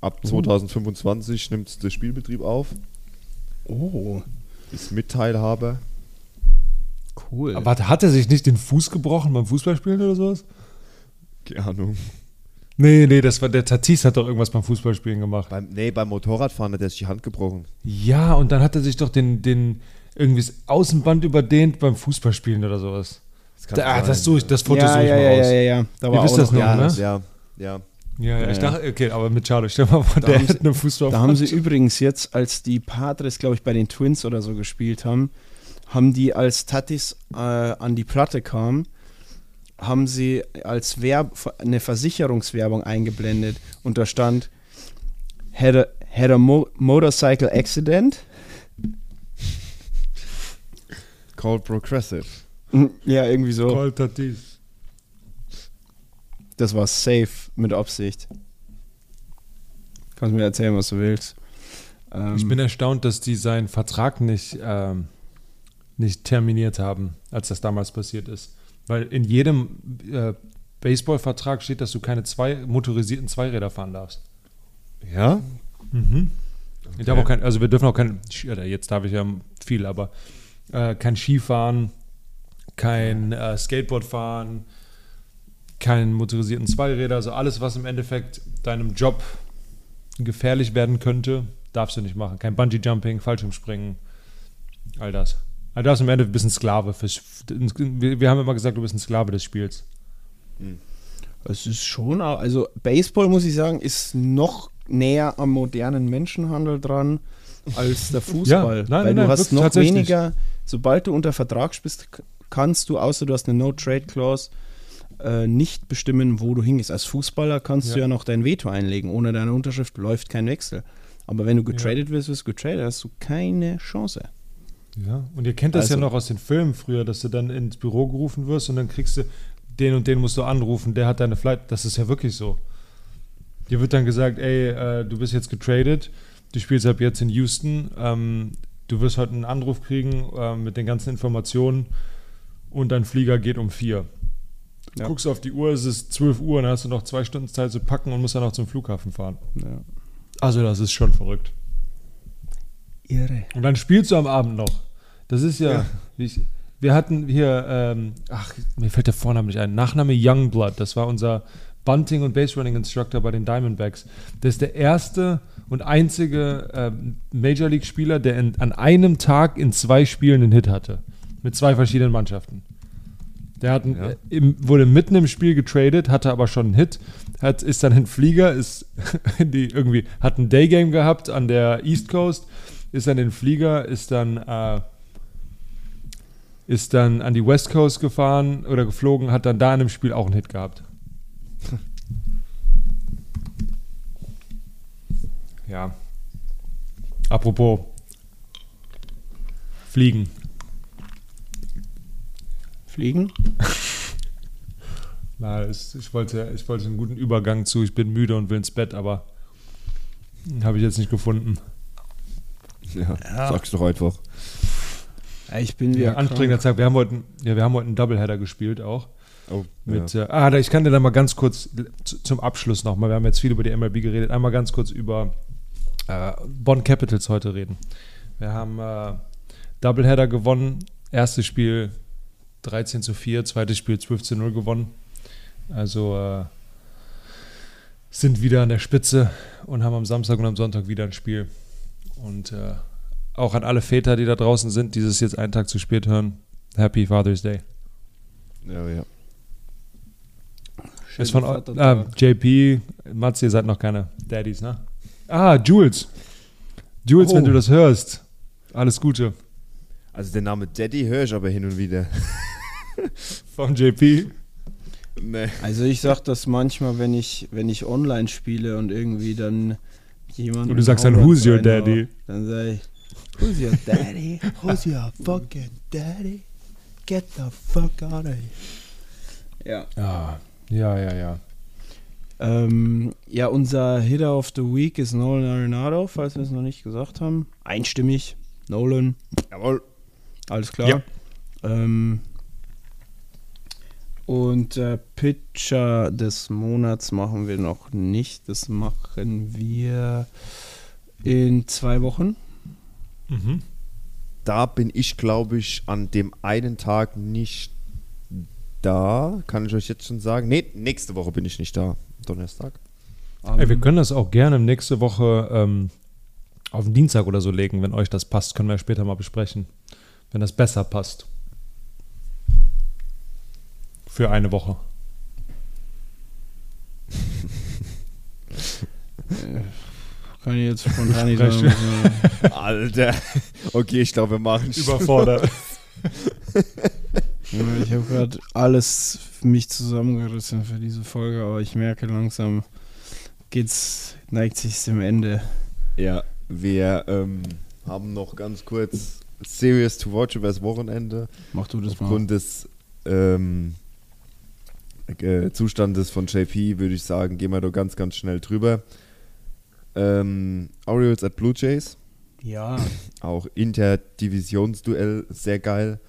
Ab 2025 nimmt der Spielbetrieb auf. Oh, Ist Mitteilhaber. cool. Aber hat er sich nicht den Fuß gebrochen beim Fußballspielen oder sowas? Keine Ahnung. Nee, nee, das war der Tatis hat doch irgendwas beim Fußballspielen gemacht. Beim, nee, beim Motorradfahren hat er sich die Hand gebrochen. Ja, und dann hat er sich doch den, den irgendwie das Außenband überdehnt beim Fußballspielen oder sowas. Das Da, sein. das, suche ich, das Foto ja, suche ich ja, mal ja, raus. ja, ja, ja. Da Ihr war wisst auch das noch, ja, ne? ja, ja. Ja, ja, ich dachte, okay, aber mit Schade, stell mal vor, Da der haben sie- hätte eine Fußball. Da haben sie übrigens jetzt, als die Padres, glaube ich, bei den Twins oder so gespielt haben, haben die, als Tatis äh, an die Platte kam, haben sie als Werb eine Versicherungswerbung eingeblendet und da stand had a, had a mo motorcycle accident. Called Progressive. Ja, irgendwie so. Call Tatis. Das war safe mit Absicht. Kannst mir erzählen, was du willst. Ähm, Ich bin erstaunt, dass die seinen Vertrag nicht, ähm, nicht terminiert haben, als das damals passiert ist. Weil in jedem äh, Baseballvertrag steht, dass du keine zwei motorisierten Zweiräder fahren darfst. Ja? Mhm. Ich darf auch kein, also wir dürfen auch kein, jetzt darf ich ja viel, aber äh, kein Skifahren, kein äh, Skateboard fahren, keinen motorisierten Zweiräder, also alles, was im Endeffekt deinem Job gefährlich werden könnte, darfst du nicht machen. Kein Bungee-Jumping, Fallschirmspringen, all das. Also du darfst im Endeffekt ein bisschen Sklave fürs, wir, haben immer gesagt, du bist ein Sklave des Spiels. Es ist schon, also Baseball muss ich sagen, ist noch näher am modernen Menschenhandel dran als der Fußball. Ja, nein, weil nein, du nein, hast noch weniger, sobald du unter Vertrag bist, kannst du, außer du hast eine No-Trade-Clause, äh, nicht bestimmen, wo du hingehst. Als Fußballer kannst du Ja. ja noch dein Veto einlegen. Ohne deine Unterschrift läuft kein Wechsel. Aber wenn du getradet wirst, wirst du getradet, hast du keine Chance. Ja, und ihr kennt das Also- ja noch aus den Filmen früher, dass du dann ins Büro gerufen wirst und dann kriegst du den und den musst du anrufen, der hat deine Flight. Das ist ja wirklich so. Dir wird dann gesagt, ey, äh, du bist jetzt getradet, du spielst ab jetzt in Houston. Ähm, du wirst heute einen Anruf kriegen äh, mit den ganzen Informationen und dein Flieger geht um vier. Du Ja. guckst auf die Uhr, es ist 12 Uhr, dann hast du noch zwei Stunden Zeit zu packen und musst dann noch zum Flughafen fahren. Ja. Also das ist schon verrückt. Irre. Und dann spielst du am Abend noch. Das ist ja, wie ich, wir hatten hier, ähm, ach, mir fällt der Vorname nicht ein, Nachname Youngblood, das war unser Bunting- und Base-Running-Instructor bei den Diamondbacks. Der ist der erste und einzige ähm, Major League-Spieler, der in, an einem Tag in zwei Spielen einen Hit hatte. Mit zwei verschiedenen Mannschaften. Der hat einen, Ja. äh, im, wurde mitten im Spiel getradet, hatte aber schon einen Hit, hat, ist dann in den Flieger, ist die, irgendwie, hat ein Daygame gehabt an der East Coast, ist dann in den Flieger, ist dann, äh, ist dann an die West Coast gefahren oder geflogen, hat dann da in dem Spiel auch einen Hit gehabt. ja. Apropos Fliegen. Fliegen? Na, es, ich, wollte, ich wollte einen guten Übergang zu, ich bin müde und will ins Bett, aber habe ich jetzt nicht gefunden. Ja, Ja. sag's doch einfach. Ja, ich bin Ja, wieder anstrengender krank. Tag. Wir haben heute, einen- ja, wir haben heute einen Doubleheader gespielt auch. Oh, Mit, ja. äh, ah, ich kann dir da mal ganz kurz zu, zum Abschluss nochmal, wir haben jetzt viel über die MLB geredet, einmal ganz kurz über äh, Bonn Capitals heute reden. Wir haben äh, Doubleheader gewonnen, erstes Spiel 13 zu 4, zweites Spiel 12 zu 0 gewonnen. Also äh, sind wieder an der Spitze und haben am Samstag und am Sonntag wieder ein Spiel. Und äh, auch an alle Väter, die da draußen sind, die es jetzt einen Tag zu spät hören, Happy Father's Day. ja, ja. Ist von ah. JP, Mats, ihr seid noch keine Daddies, ne? Ah, Jules. Jules, Oh. wenn du das hörst, alles Gute Also den Namen Daddy höre ich aber hin und wieder. vom JP. Nee. Also ich sag das manchmal, wenn ich, wenn ich online spiele und irgendwie dann jemand. Und du sagst dann, "Who's your daddy?" Dann sag ich, Who's your daddy? Who's your fucking daddy? Get the fuck out of here. Ja. Ja, ja, ja, ja. Ähm, ja, unser Hitter of the Week ist Nolan Arenado, falls wir es noch nicht gesagt haben. Einstimmig. Nolan, Jawohl. alles klar. Ja. Ähm, und äh, Pitcher des Monats machen wir noch nicht. Das machen wir in zwei Wochen. Mhm. Da bin ich, glaube ich, an dem einen Tag nicht da. Kann ich euch jetzt schon sagen. Nee, nächste Woche bin ich nicht da. Donnerstag. Ey, wir können das auch gerne nächste Woche ähm, auf den Dienstag oder so legen, wenn euch das passt. Können wir später mal besprechen. Wenn das besser passt. Für eine Woche. Kann ich jetzt spontan nicht sagen. Alter. Okay, ich glaube, wir machen Überfordert. Ich habe gerade alles für mich zusammengerissen für diese Folge, aber ich merke langsam, geht's, neigt sich dem Ende. Ja, wir ähm, haben noch ganz kurz Serious to Watch übers Wochenende. Mach du das mal. Aufgrund des ähm, äh, Zustandes von JP würde ich sagen, gehen wir doch ganz, ganz schnell drüber. Ähm, Orioles at Blue Jays, Ja, auch Interdivisionsduell, sehr geil.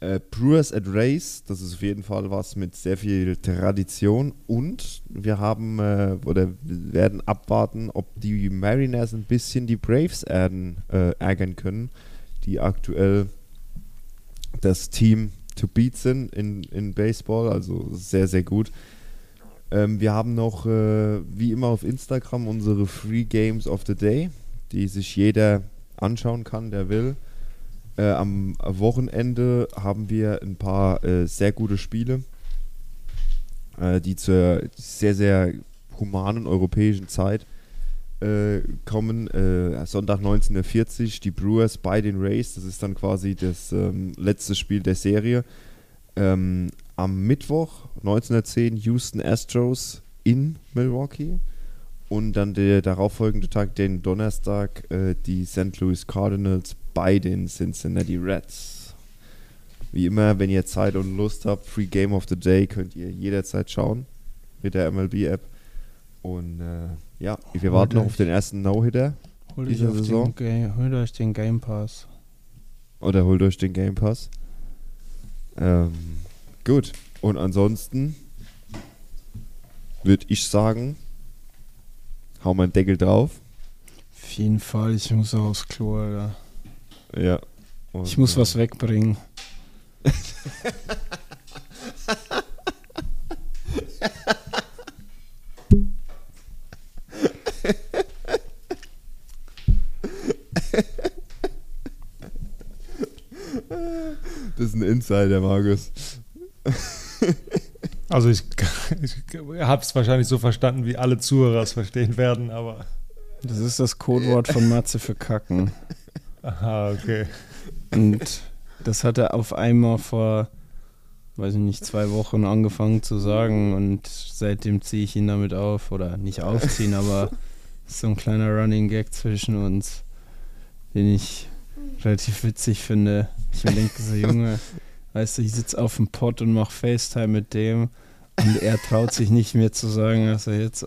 Äh, Brewers at Rays, das ist auf jeden Fall was mit sehr viel Tradition. Und wir haben äh, oder werden abwarten, ob die Mariners ein bisschen die Braves ärgern, äh, ärgern können, die aktuell das Team to beat sind in, in Baseball, also sehr, sehr gut. Ähm, wir haben noch, äh, wie immer auf Instagram, unsere Free Games of the Day, die sich jeder anschauen kann, der will. Äh, am Wochenende haben wir ein paar äh, sehr gute Spiele, äh, die zur sehr, sehr humanen europäischen Zeit äh, kommen. Äh, Sonntag 19.40 Uhr, die Brewers bei den Rays. Das ist dann quasi das ähm, letzte Spiel der Serie. Ähm, am Mittwoch 1910 Houston Astros in Milwaukee. Und dann der darauffolgende Tag, den Donnerstag, äh, die St. Louis Cardinals bei den Cincinnati Reds. Wie immer, wenn ihr Zeit und Lust habt, Free Game of the Day könnt ihr jederzeit schauen mit der MLB-App. Und äh, ja, wir warten noch auf den ersten No-Hitter. Holt euch, dieser Saison. den holt euch den Game Pass. Oder holt euch den Game Pass. Ähm, gut. Und ansonsten würde ich sagen, hau mal einen Deckel drauf. Auf jeden Fall, ich muss auch aufs Klo, Alter. Ja. Und, Ich muss was wegbringen. Das ist ein Insider, Markus. Also ich, ich habe es wahrscheinlich so verstanden, wie alle Zuhörer es verstehen werden, aber... Das ist das Codewort von Matze für Kacken. Aha, okay. Und das hat er auf einmal vor, weiß ich nicht, zwei Wochen angefangen zu sagen und seitdem ziehe ich ihn damit auf. Oder nicht aufziehen, aber so ein kleiner Running Gag zwischen uns, den ich relativ witzig finde. Ich mir denke so, Junge, weißt du, ich sitze auf dem Pott und mache FaceTime mit dem und er traut sich nicht mehr zu sagen, dass er jetzt,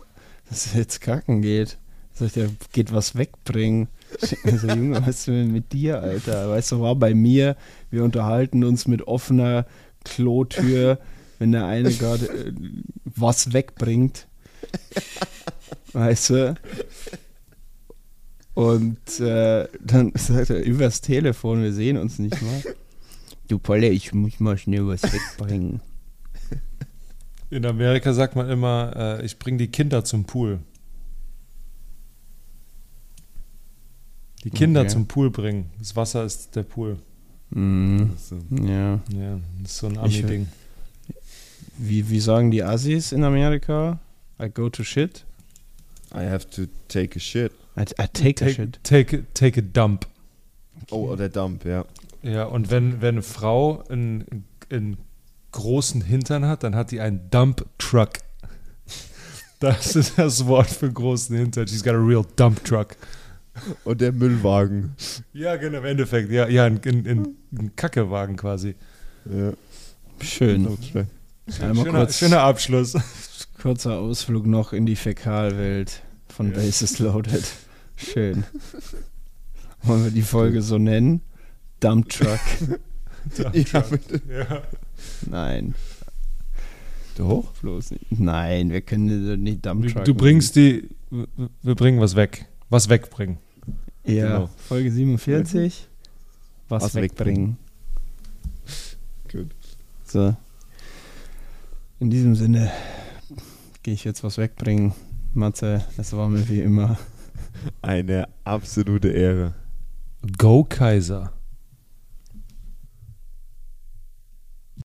dass er jetzt kacken geht. Ich, der geht was wegbringen. Denk mir so, Junge, was ist denn mit dir, Alter? Weißt du, war bei mir, wir unterhalten uns mit offener Klotür, wenn der eine gerade äh, was wegbringt. Weißt du? Und äh, dann sagt er übers Telefon, wir sehen uns nicht mal. Du Polle, ich muss mal schnell was wegbringen. In Amerika sagt man immer, äh, ich bringe die Kinder zum Pool. Die Kinder Okay. zum Pool bringen. Das Wasser ist der Pool. Mhm. So. Ja. Ja, das ist so ein Ami-Ding. Wie, wie sagen die Assis in Amerika? I go to shit. I have to take a shit. I, I take, a shit. Take, take a dump. Oh, oder Dump, ja. Ja, und wenn, wenn eine Frau einen, einen großen Hintern hat, dann hat die einen Dump Truck. Das ist das Wort für großen Hintern. She's got a real Dump Truck. Und der Müllwagen. Ja, genau, im Endeffekt. Ja, ja ein, ein, ein, Kackewagen quasi. Ja. Schön. Einmal Schöner, kurz, schöner Abschluss. kurzer Ausflug noch in die Fäkalwelt von Ja. Bases Loaded. Schön. Wollen wir die Folge so nennen? Dump Truck. Dump Ja, Truck. bitte. Ja. Nein, Doch? bloß nicht. Nein, wir können das nicht Dump Du, Truck. du bringst die, wir bringen was weg. Was wegbringen. Ja, Genau. Folge 47. Was, Was wegbringen. Gut. So. In diesem Sinne gehe ich jetzt was wegbringen. Matze, es war mir wie immer. Eine absolute Ehre. Go Kaiser.